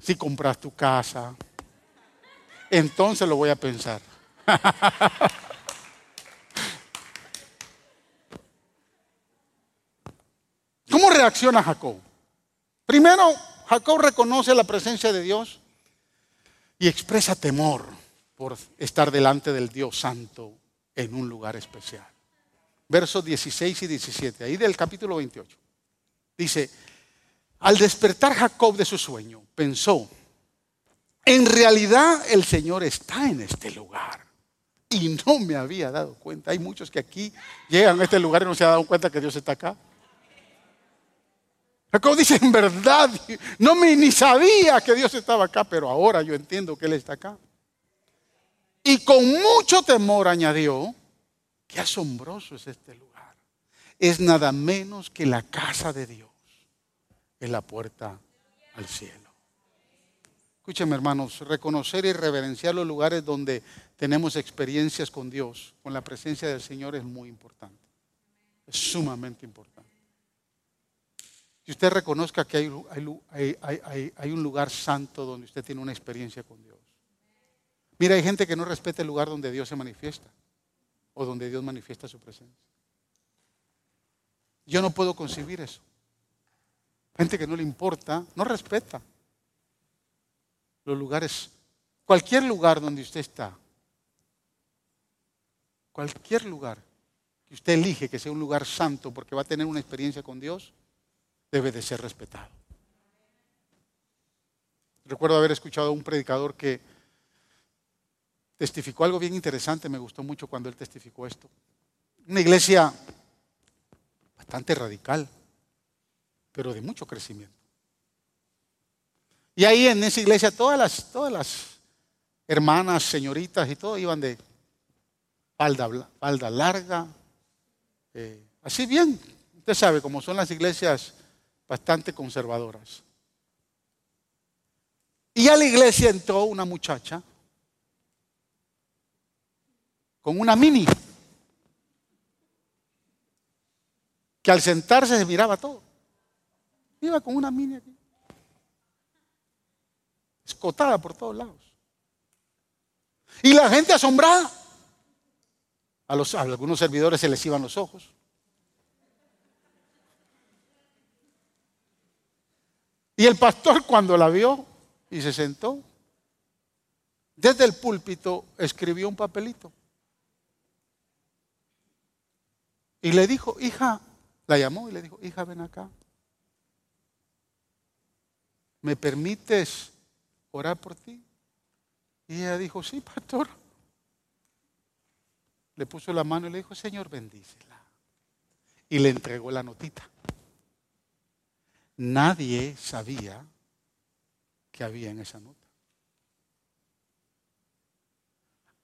si compras tu casa, entonces lo voy a pensar. ¿Cómo reacciona Jacob? Primero, Jacob reconoce la presencia de Dios y expresa temor por estar delante del Dios Santo en un lugar especial. Versos 16 y 17, ahí del capítulo 28. Dice, al despertar Jacob de su sueño, pensó, en realidad el Señor está en este lugar. Y no me había dado cuenta. Hay muchos que aquí llegan a este lugar y no se han dado cuenta que Dios está acá. Jacob dice, en verdad, no me ni sabía que Dios estaba acá, pero ahora yo entiendo que Él está acá. Y con mucho temor añadió, qué asombroso es este lugar. Es nada menos que la casa de Dios. Es la puerta al cielo. Escúcheme hermanos, reconocer y reverenciar los lugares donde tenemos experiencias con Dios, con la presencia del Señor es muy importante. Es sumamente importante. Que usted reconozca que hay, un lugar santo donde usted tiene una experiencia con Dios. Mira, hay gente que no respeta el lugar donde Dios se manifiesta o donde Dios manifiesta su presencia. Yo no puedo concebir eso. Gente que no le importa, no respeta los lugares, cualquier lugar donde usted está, cualquier lugar que usted elige que sea un lugar santo porque va a tener una experiencia con Dios, debe de ser respetado. Recuerdo haber escuchado a un predicador que testificó algo bien interesante, me gustó mucho cuando él testificó esto. Una iglesia bastante radical, pero de mucho crecimiento. Y ahí en esa iglesia todas las, todas las hermanas, señoritas y todo iban de falda, larga, eh, así bien, usted sabe cómo son las iglesias bastante conservadoras. Y a la iglesia entró una muchacha con una mini, que al sentarse se miraba todo. Iba con una mini aquí, escotada por todos lados. Y la gente asombrada. A, los, a algunos servidores se les iban los ojos. Y el pastor cuando la vio y se sentó, desde el púlpito escribió un papelito. Y le dijo, hija, la llamó y le dijo, hija, ven acá. ¿Me permites orar por ti? Y ella dijo, sí, pastor. Le puso la mano y le dijo, Señor, bendícela. Y le entregó la notita. Nadie sabía que había en esa nota.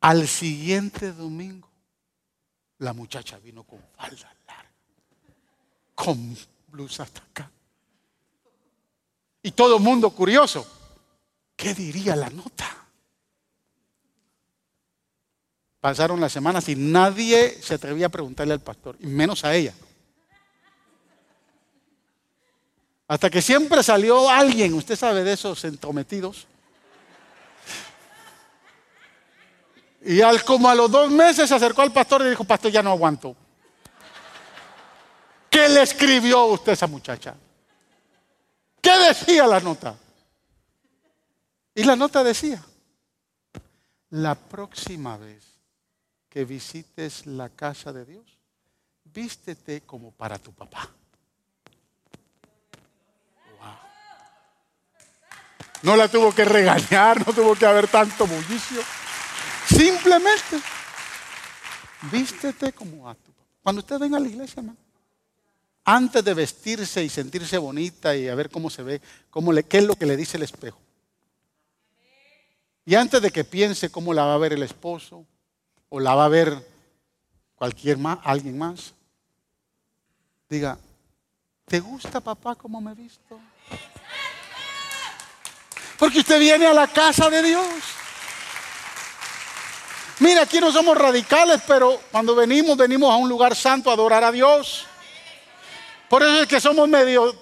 Al siguiente domingo, la muchacha vino con falda larga, con blusa hasta acá. Y todo el mundo curioso, ¿qué diría la nota? Pasaron las semanas y nadie se atrevía a preguntarle al pastor, y menos a ella. Hasta que siempre salió alguien, usted sabe de esos entrometidos. Y al, como a los dos meses se acercó al pastor y dijo, pastor, ya no aguanto. ¿Qué le escribió usted a esa muchacha? ¿Qué decía la nota? Y la nota decía, la próxima vez que visites la casa de Dios, vístete como para tu papá. No la tuvo que regañar, no tuvo que haber tanto bullicio. Simplemente, vístete como a tu papá. Cuando usted venga a la iglesia, hermano, antes de vestirse y sentirse bonita y a ver cómo se ve, qué es lo que le dice el espejo. Y antes de que piense cómo la va a ver el esposo o la va a ver cualquier más, alguien más, diga, ¿te gusta papá cómo me he visto? Porque usted viene a la casa de Dios. Mira, aquí no somos radicales, pero cuando venimos, venimos a un lugar santo a adorar a Dios. Por eso es que somos medio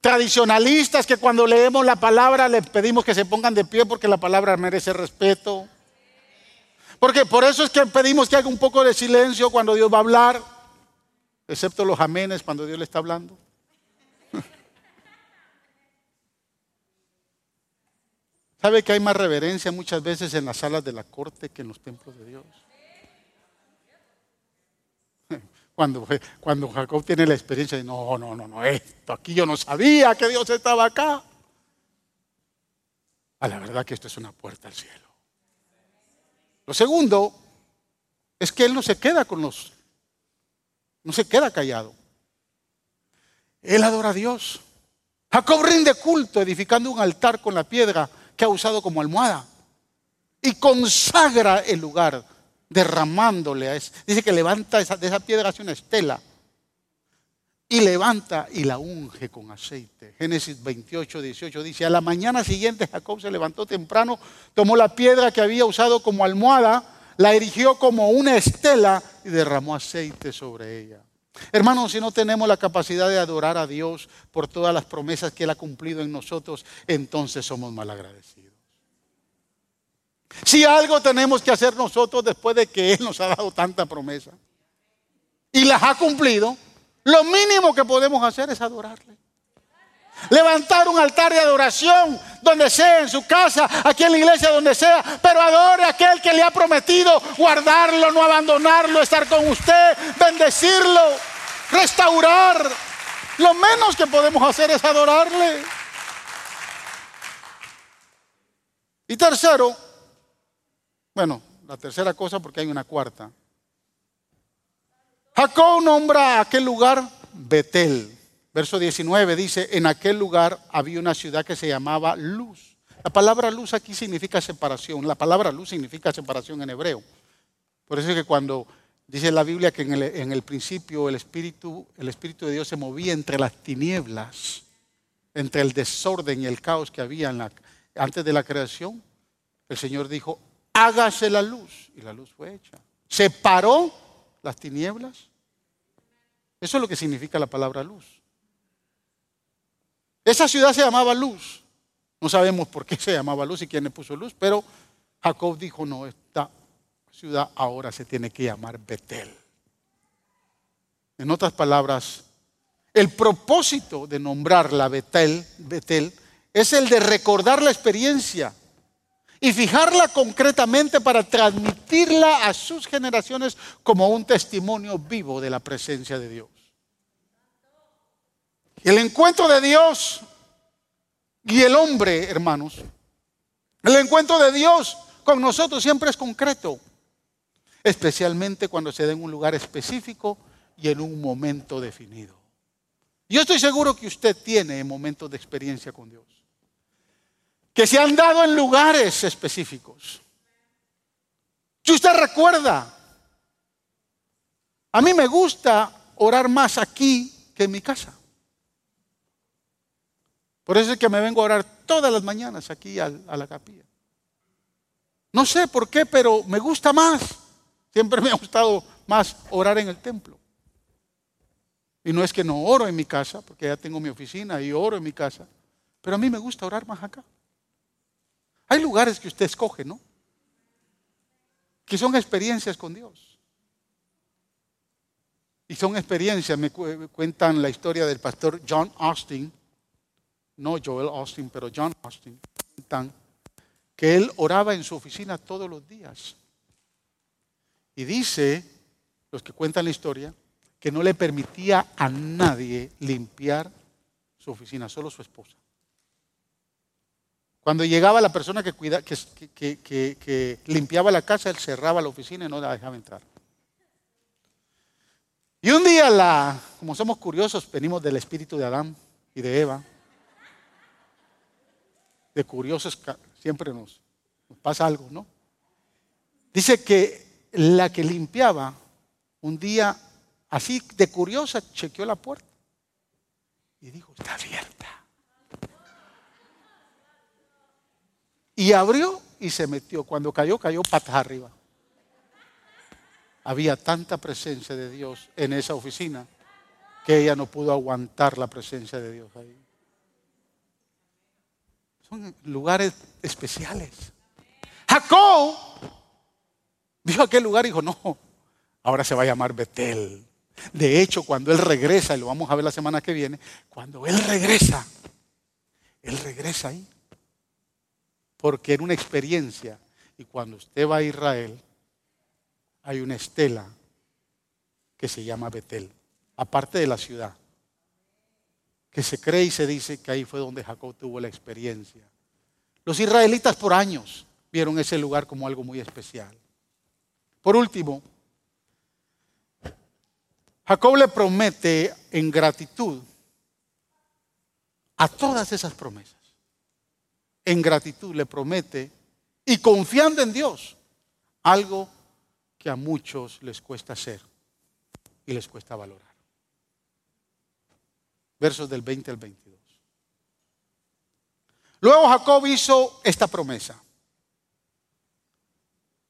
tradicionalistas, que cuando leemos la palabra le pedimos que se pongan de pie porque la palabra merece respeto. Porque por eso es que pedimos que haga un poco de silencio cuando Dios va a hablar, excepto los amenes cuando Dios le está hablando. ¿Sabe que hay más reverencia muchas veces en las salas de la corte que en los templos de Dios? Cuando, cuando Jacob tiene la experiencia de, no, no, no, no, esto aquí yo no sabía que Dios estaba acá. A la verdad que esto es una puerta al cielo. Lo segundo es que él no se queda con los, no se queda callado. Él adora a Dios. Jacob rinde culto edificando un altar con la piedra que ha usado como almohada. Y consagra el lugar, derramándole. A dice que levanta esa, de esa piedra, hace una estela. Y levanta y la unge con aceite. Génesis 28, 18 dice, a la mañana siguiente Jacob se levantó temprano, tomó la piedra que había usado como almohada, la erigió como una estela y derramó aceite sobre ella. Hermanos, si no tenemos la capacidad de adorar a Dios por todas las promesas que Él ha cumplido en nosotros, entonces somos malagradecidos. Si algo tenemos que hacer nosotros después de que Él nos ha dado tanta promesa y las ha cumplido, lo mínimo que podemos hacer es adorarle. Levantar un altar de adoración donde sea, en su casa, aquí en la iglesia, donde sea, pero adore a aquel que le ha prometido guardarlo, no abandonarlo, estar con usted, bendecirlo, restaurar. Lo menos que podemos hacer es adorarle. Y tercero, bueno, la tercera cosa porque hay una cuarta. Jacob nombra a aquel lugar Betel. Verso 19 dice, en aquel lugar había una ciudad que se llamaba Luz. La palabra luz aquí significa separación. La palabra luz significa separación en hebreo. Por eso es que cuando dice la Biblia que en el, principio el Espíritu, el Espíritu de Dios se movía entre las tinieblas, entre el desorden y el caos que había antes de la creación, el Señor dijo, hágase la luz. Y la luz fue hecha. Separó las tinieblas. Eso es lo que significa la palabra luz. Esa ciudad se llamaba Luz. No sabemos por qué se llamaba Luz y quién le puso Luz, pero Jacob dijo, no, esta ciudad ahora se tiene que llamar Betel. En otras palabras, el propósito de nombrarla Betel, Betel es el de recordar la experiencia y fijarla concretamente para transmitirla a sus generaciones como un testimonio vivo de la presencia de Dios. El encuentro de Dios y el hombre, hermanos, el encuentro de Dios con nosotros siempre es concreto, especialmente cuando se da en un lugar específico y en un momento definido. Yo estoy seguro que usted tiene momentos de experiencia con Dios, que se han dado en lugares específicos. Si usted recuerda, a mí me gusta orar más aquí que en mi casa. Por eso es que me vengo a orar todas las mañanas aquí a, la capilla. No sé por qué, pero me gusta más. Siempre me ha gustado más orar en el templo. Y no es que no oro en mi casa, porque ya tengo mi oficina y oro en mi casa, pero a mí me gusta orar más acá. Hay lugares que usted escoge, ¿no? Que son experiencias con Dios. Y son experiencias, me cuentan la historia del pastor John Austin, no Joel Austin, pero John Austin, que él oraba en su oficina todos los días. Y dice, los que cuentan la historia, que no le permitía a nadie limpiar su oficina, solo su esposa. Cuando llegaba la persona que, cuida, que, que, limpiaba la casa, él cerraba la oficina y no la dejaba entrar. Y un día, la, como somos curiosos, venimos del espíritu de Adán y de Eva, de curiosos siempre nos, pasa algo, ¿no? Dice que la que limpiaba un día así de curiosa chequeó la puerta y dijo, está abierta. Y abrió y se metió. Cuando cayó, cayó patas arriba. Había tanta presencia de Dios en esa oficina que ella no pudo aguantar la presencia de Dios ahí. Son lugares especiales. Jacob vio aquel lugar y dijo, no, ahora se va a llamar Betel. De hecho, cuando él regresa, y lo vamos a ver la semana que viene, cuando él regresa, él regresa ahí. Porque era una experiencia. Y cuando usted va a Israel, hay una estela que se llama Betel, aparte de la ciudad que se cree y se dice que ahí fue donde Jacob tuvo la experiencia. Los israelitas por años vieron ese lugar como algo muy especial. Por último, Jacob le promete en gratitud a todas esas promesas. En gratitud le promete y confiando en Dios algo que a muchos les cuesta hacer y les cuesta valorar versos del 20 al 22. Luego Jacob hizo esta promesa.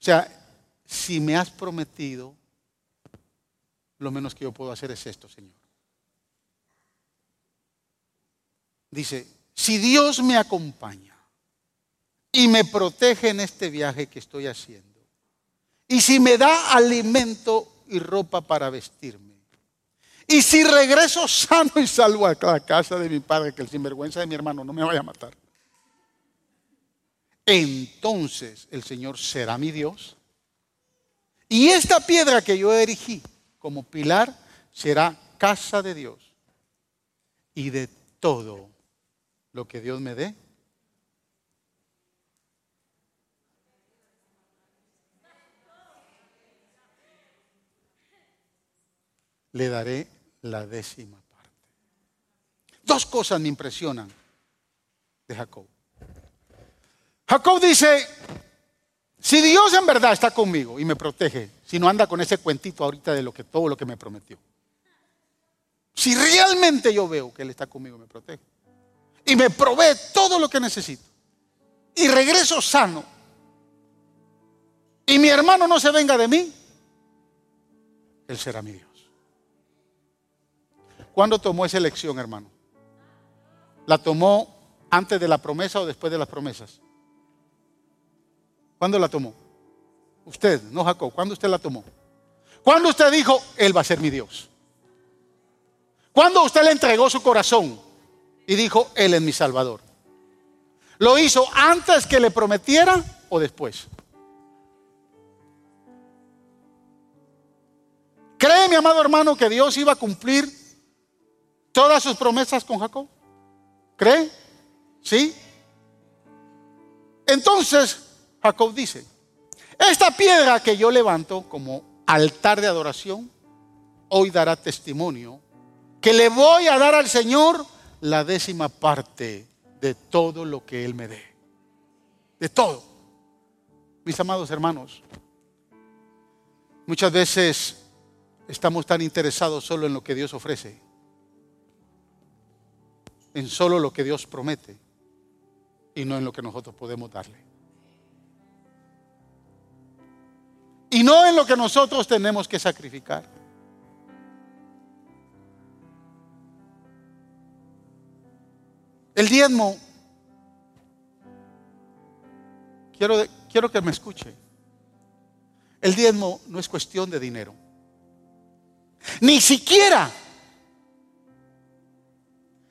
O sea, si me has prometido, lo menos que yo puedo hacer es esto, Señor. Dice, si Dios me acompaña y me protege en este viaje que estoy haciendo, y si me da alimento y ropa para vestirme, y si regreso sano y salvo a la casa de mi padre, que el sinvergüenza de mi hermano no me vaya a matar, entonces el Señor será mi Dios. Y esta piedra que yo erigí como pilar será casa de Dios. Y de todo lo que Dios me dé, le daré la décima parte. Dos cosas me impresionan de Jacob. Jacob dice, si Dios en verdad está conmigo y me protege, si no anda con ese cuentito ahorita de lo que todo lo que me prometió. Si realmente yo veo que Él está conmigo y me protege y me provee todo lo que necesito y regreso sano y mi hermano no se venga de mí, Él será mi Dios. ¿Cuándo tomó esa elección, hermano? ¿La tomó antes de la promesa o después de las promesas? ¿Cuándo la tomó? Usted, no Jacob. ¿Cuándo usted la tomó? ¿Cuándo usted dijo, Él va a ser mi Dios? ¿Cuándo usted le entregó su corazón y dijo, Él es mi Salvador? ¿Lo hizo antes que le prometiera o después? ¿Cree, mi amado hermano, que Dios iba a cumplir todas sus promesas con Jacob? ¿Cree? ¿Sí? Entonces Jacob dice, esta piedra que yo levanto como altar de adoración, hoy dará testimonio que le voy a dar al Señor la décima parte de todo lo que Él me dé. De todo. Mis amados hermanos, muchas veces estamos tan interesados solo en lo que Dios ofrece en solo lo que Dios promete y no en lo que nosotros podemos darle. Y no en lo que nosotros tenemos que sacrificar. El diezmo, quiero, quiero que me escuche, el diezmo no es cuestión de dinero. Ni siquiera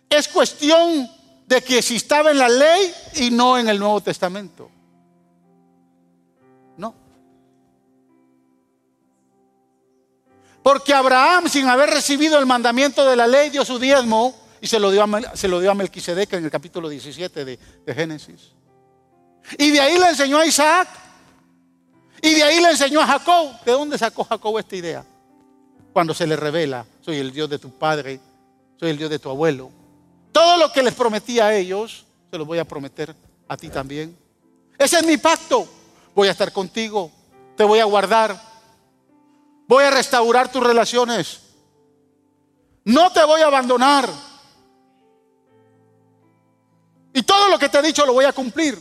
es cuestión de que si estaba en la ley y no en el Nuevo Testamento. No. Porque Abraham, sin haber recibido el mandamiento de la ley, dio su diezmo y se lo dio a, se Melquisedec en el capítulo 17 de, de Génesis. Y de ahí le enseñó a Isaac. Y de ahí le enseñó a Jacob. ¿De dónde sacó Jacob esta idea? Cuando se le revela, soy el Dios de tu padre, soy el Dios de tu abuelo. Todo lo que les prometí a ellos, se lo voy a prometer a ti también. Ese es mi pacto. Voy a estar contigo, te voy a guardar, voy a restaurar tus relaciones. No te voy a abandonar. Y todo lo que te he dicho lo voy a cumplir.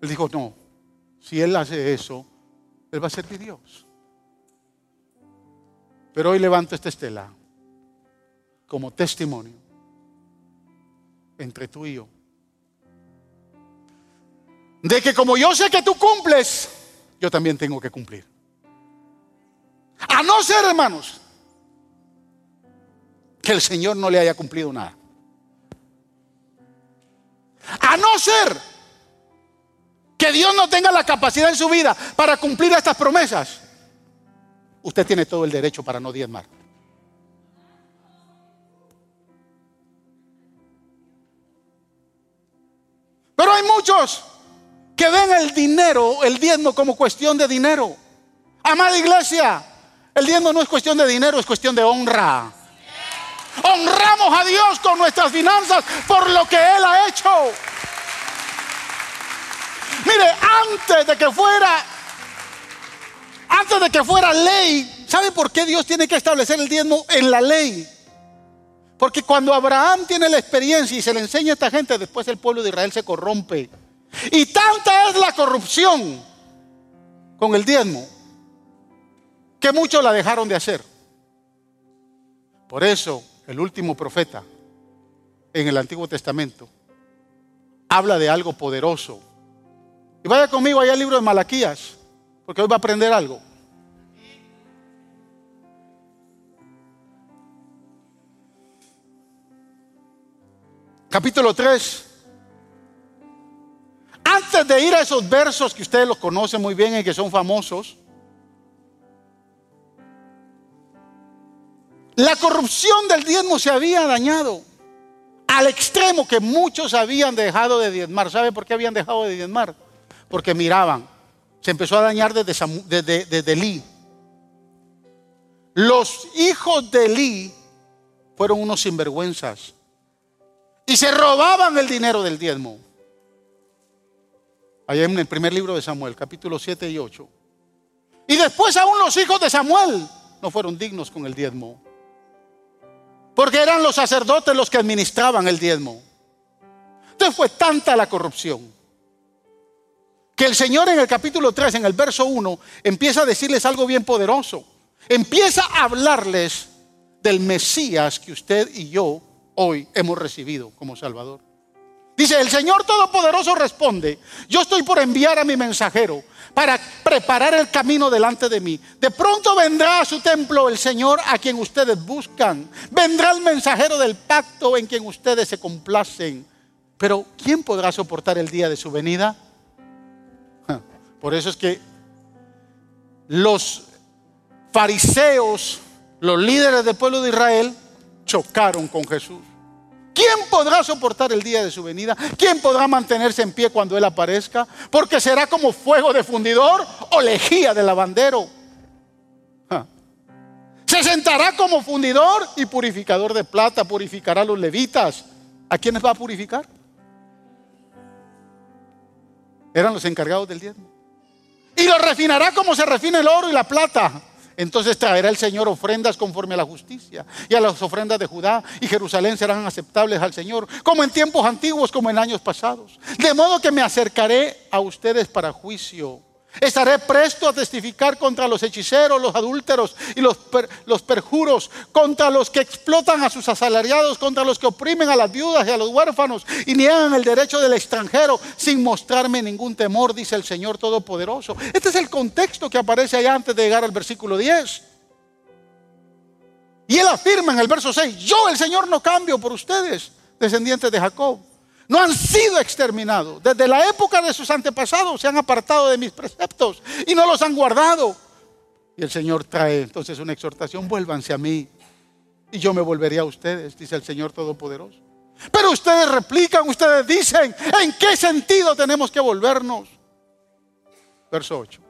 Él dijo, no, si Él hace eso, Él va a ser mi Dios. Pero hoy levanto esta estela como testimonio entre tú y yo. De que como yo sé que tú cumples, yo también tengo que cumplir. A no ser, hermanos, que el Señor no le haya cumplido nada. A no ser que Dios no tenga la capacidad en su vida para cumplir estas promesas. Usted tiene todo el derecho para no diezmar. Pero hay muchos que ven el dinero, el diezmo como cuestión de dinero. Amada iglesia, el diezmo no es cuestión de dinero, es cuestión de honra. Honramos a Dios con nuestras finanzas por lo que Él ha hecho. Mire, antes de que fuera, antes de que fuera ley, ¿sabe por qué Dios tiene que establecer el diezmo en la ley? Porque cuando Abraham tiene la experiencia y se le enseña a esta gente, después el pueblo de Israel se corrompe. Y tanta es la corrupción con el diezmo que muchos la dejaron de hacer. Por eso el último profeta en el Antiguo Testamento habla de algo poderoso. Y vaya conmigo allá al libro de Malaquías, porque hoy va a aprender algo. Capítulo 3. Antes de ir a esos versos que ustedes los conocen muy bien y que son famosos, la corrupción del diezmo se había dañado al extremo que muchos habían dejado de diezmar. ¿Sabe por qué habían dejado de diezmar? Porque miraban, se empezó a dañar desde. Los hijos de Elí fueron unos sinvergüenzas y se robaban el dinero del diezmo. Allá en el primer libro de Samuel, capítulo 7 y 8. Y después aún los hijos de Samuel no fueron dignos con el diezmo. Porque eran los sacerdotes los que administraban el diezmo. Entonces fue tanta la corrupción que el Señor en el capítulo 3, en el verso 1, empieza a decirles algo bien poderoso. Empieza a hablarles del Mesías que usted y yo hoy hemos recibido como Salvador. Dice, el Señor Todopoderoso responde, yo estoy por enviar a mi mensajero para preparar el camino delante de mí. De pronto vendrá a su templo el Señor a quien ustedes buscan. Vendrá el mensajero del pacto en quien ustedes se complacen. Pero ¿quién podrá soportar el día de su venida? Por eso es que los fariseos, los líderes del pueblo de Israel, chocaron con Jesús. ¿Quién podrá soportar el día de su venida? ¿Quién podrá mantenerse en pie cuando Él aparezca? Porque será como fuego de fundidor o lejía de lavandero. Se sentará como fundidor y purificador de plata, purificará a los levitas. ¿A quiénes va a purificar? Eran los encargados del diezmo. Y lo refinará como se refina el oro y la plata entonces traerá el Señor ofrendas conforme a la justicia y a las ofrendas de Judá y Jerusalén serán aceptables al Señor, como en tiempos antiguos, como en años pasados. De modo que me acercaré a ustedes para juicio Estaré presto a testificar contra los hechiceros, los adúlteros y los, los, perjuros, contra los que explotan a sus asalariados, contra los que oprimen a las viudas y a los huérfanos y niegan el derecho del extranjero sin mostrarme ningún temor, dice el Señor Todopoderoso. Este es el contexto que aparece allá antes de llegar al versículo 10. Y él afirma en el verso 6, yo el Señor no cambio por ustedes, descendientes de Jacob. No han sido exterminados. Desde la época de sus antepasados se han apartado de mis preceptos y no los han guardado. Y el Señor trae entonces una exhortación, vuélvanse a mí y yo me volveré a ustedes, dice el Señor Todopoderoso. Pero ustedes replican, ustedes dicen, ¿en qué sentido tenemos que volvernos? Verso 8.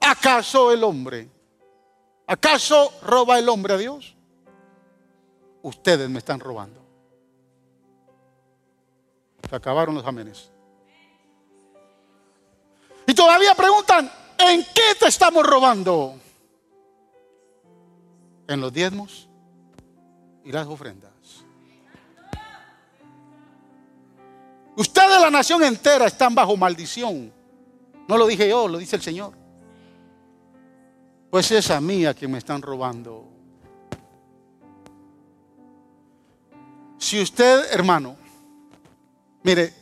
¿Acaso el hombre, acaso roba el hombre a Dios? Ustedes me están robando. Se acabaron los amenes. Y todavía preguntan, ¿en qué te estamos robando? En los diezmos y las ofrendas. Ustedes, la nación entera, están bajo maldición. No lo dije yo, lo dice el Señor. Pues es a mí a quien me están robando. Si usted, hermano, Mire,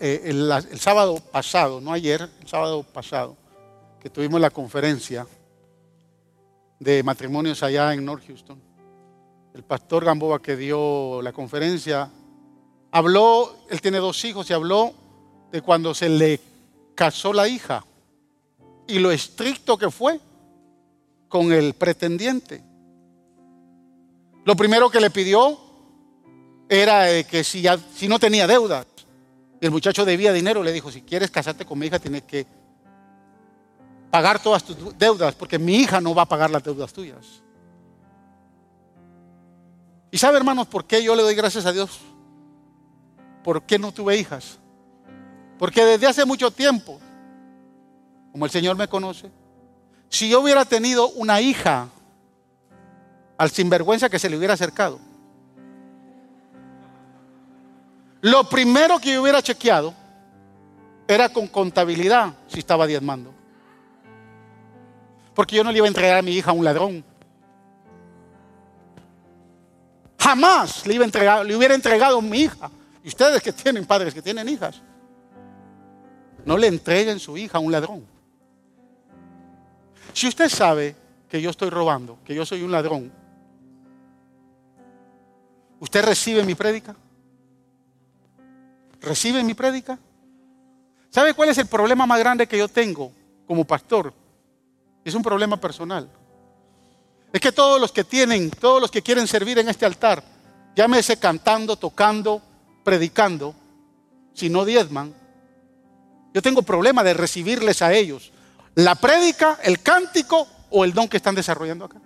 eh, el, sábado pasado, no ayer, el sábado pasado, que tuvimos la conferencia de matrimonios allá en North Houston, el pastor Gamboa que dio la conferencia, habló, él tiene dos hijos y habló de cuando se le casó la hija y lo estricto que fue con el pretendiente. Lo primero que le pidió era que si, ya, si no tenía deudas, el muchacho debía dinero, le dijo, si quieres casarte con mi hija, tienes que pagar todas tus deudas, porque mi hija no va a pagar las deudas tuyas. Y sabe, hermanos, por qué yo le doy gracias a Dios? ¿Por qué no tuve hijas? Porque desde hace mucho tiempo, como el Señor me conoce, si yo hubiera tenido una hija al sinvergüenza que se le hubiera acercado, Lo primero que yo hubiera chequeado era con contabilidad si estaba diezmando. Porque yo no le iba a entregar a mi hija a un ladrón. Jamás le, iba a entregar, le hubiera entregado a mi hija. Y ustedes que tienen padres, que tienen hijas, no le entreguen su hija a un ladrón. Si usted sabe que yo estoy robando, que yo soy un ladrón, ¿usted recibe mi prédica? ¿Recibe mi prédica? ¿Sabe cuál es el problema más grande que yo tengo como pastor? Es un problema personal. Es que todos los que tienen, todos los que quieren servir en este altar, llámese cantando, tocando, predicando, si no diezman, yo tengo problema de recibirles a ellos la prédica, el cántico o el don que están desarrollando acá.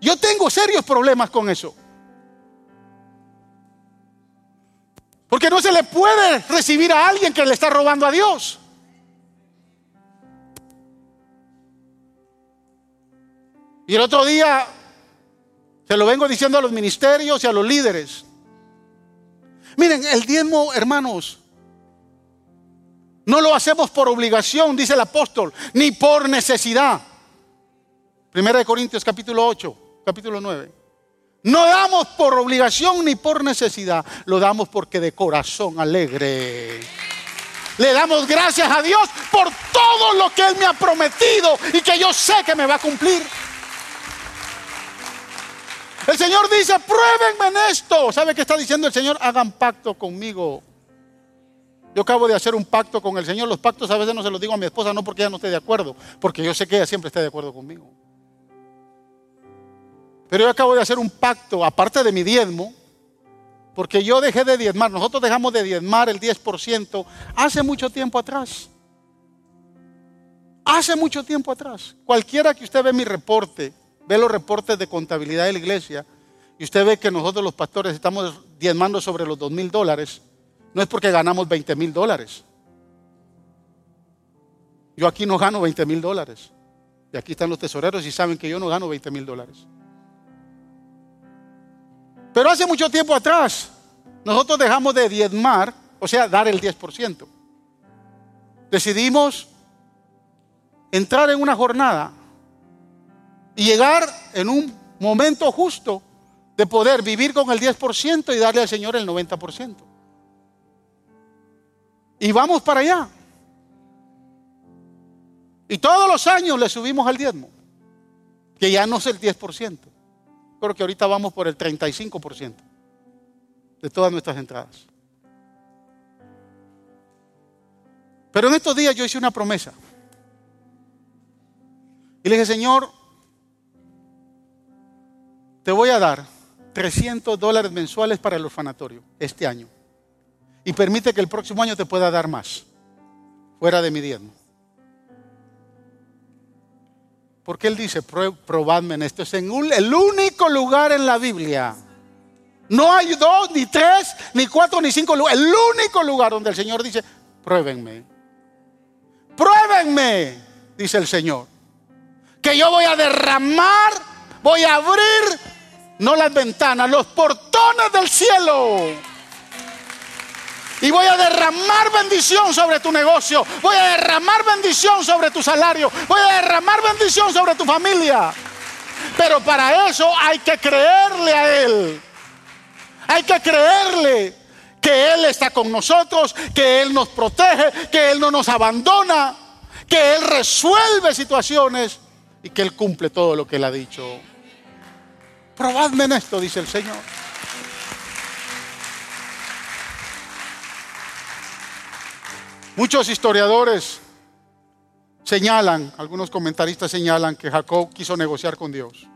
Yo tengo serios problemas con eso. Porque no se le puede recibir a alguien que le está robando a Dios. Y el otro día se lo vengo diciendo a los ministerios y a los líderes. Miren, el diezmo, hermanos, no lo hacemos por obligación, dice el apóstol, ni por necesidad. Primera de Corintios capítulo 8, capítulo 9. No damos por obligación ni por necesidad, lo damos porque de corazón alegre. Le damos gracias a Dios por todo lo que Él me ha prometido y que yo sé que me va a cumplir. El Señor dice, pruébenme en esto. ¿Sabe qué está diciendo el Señor? Hagan pacto conmigo. Yo acabo de hacer un pacto con el Señor. Los pactos a veces no se los digo a mi esposa, no porque ella no esté de acuerdo, porque yo sé que ella siempre está de acuerdo conmigo. Pero yo acabo de hacer un pacto, aparte de mi diezmo, porque yo dejé de diezmar. Nosotros dejamos de diezmar el 10% hace mucho tiempo atrás. Hace mucho tiempo atrás. Cualquiera que usted ve mi reporte, ve los reportes de contabilidad de la iglesia, y usted ve que nosotros los pastores estamos diezmando sobre los dos mil dólares, no es porque ganamos 20 mil dólares. Yo aquí no gano 20 mil dólares. Y aquí están los tesoreros y saben que yo no gano 20 mil dólares. Pero hace mucho tiempo atrás, nosotros dejamos de diezmar, o sea, dar el 10%. Decidimos entrar en una jornada y llegar en un momento justo de poder vivir con el 10% y darle al Señor el 90%. Y vamos para allá. Y todos los años le subimos al diezmo, que ya no es el 10%. Creo que ahorita vamos por el 35% de todas nuestras entradas. Pero en estos días yo hice una promesa. Y le dije, Señor, te voy a dar 300 dólares mensuales para el orfanatorio este año. Y permite que el próximo año te pueda dar más, fuera de mi diezmo. Porque Él dice, probadme en esto. Es en el único lugar en la Biblia. No hay dos, ni tres, ni cuatro, ni cinco lugares. El único lugar donde el Señor dice, pruébenme. Pruébenme, dice el Señor. Que yo voy a derramar, voy a abrir, no las ventanas, los portones del cielo y voy a derramar bendición sobre tu negocio. Voy a derramar bendición sobre tu salario. Voy a derramar bendición sobre tu familia. Pero para eso hay que creerle a Él. Hay que creerle que Él está con nosotros, que Él nos protege, que Él no nos abandona, que Él resuelve situaciones y que Él cumple todo lo que Él ha dicho. Probadme en esto, dice el Señor. Muchos historiadores señalan, algunos comentaristas señalan que Jacob quiso negociar con Dios.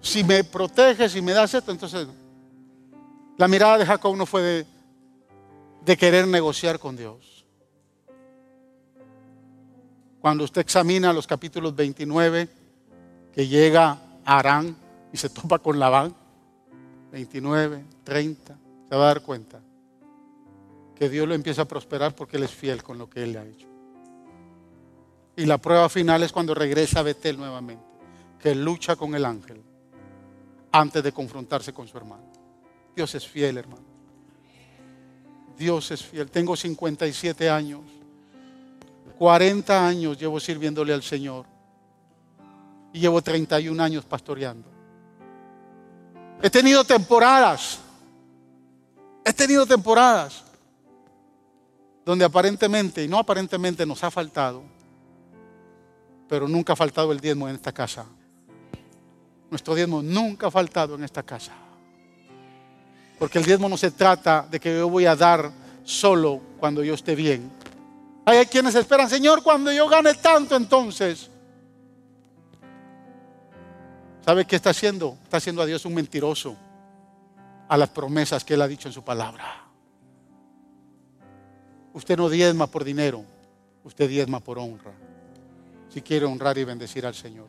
Si me proteges, si me das esto, entonces la mirada de Jacob no fue de, de querer negociar con Dios. Cuando usted examina los capítulos 29, que llega a Arán y se topa con Labán, 29, 30, se va a dar cuenta que Dios lo empieza a prosperar porque Él es fiel con lo que Él le ha hecho. Y la prueba final es cuando regresa a Betel nuevamente, que lucha con el ángel antes de confrontarse con su hermano. Dios es fiel, hermano. Dios es fiel. Tengo 57 años. 40 años llevo sirviéndole al Señor y llevo 31 años pastoreando. He tenido temporadas, he tenido temporadas donde aparentemente, y no aparentemente nos ha faltado, pero nunca ha faltado el diezmo en esta casa. Nuestro diezmo nunca ha faltado en esta casa. Porque el diezmo no se trata de que yo voy a dar solo cuando yo esté bien. Hay quienes esperan, Señor, cuando yo gane tanto entonces. ¿Sabe qué está haciendo? Está haciendo a Dios un mentiroso a las promesas que Él ha dicho en su palabra. Usted no diezma por dinero, usted diezma por honra. Si quiere honrar y bendecir al Señor.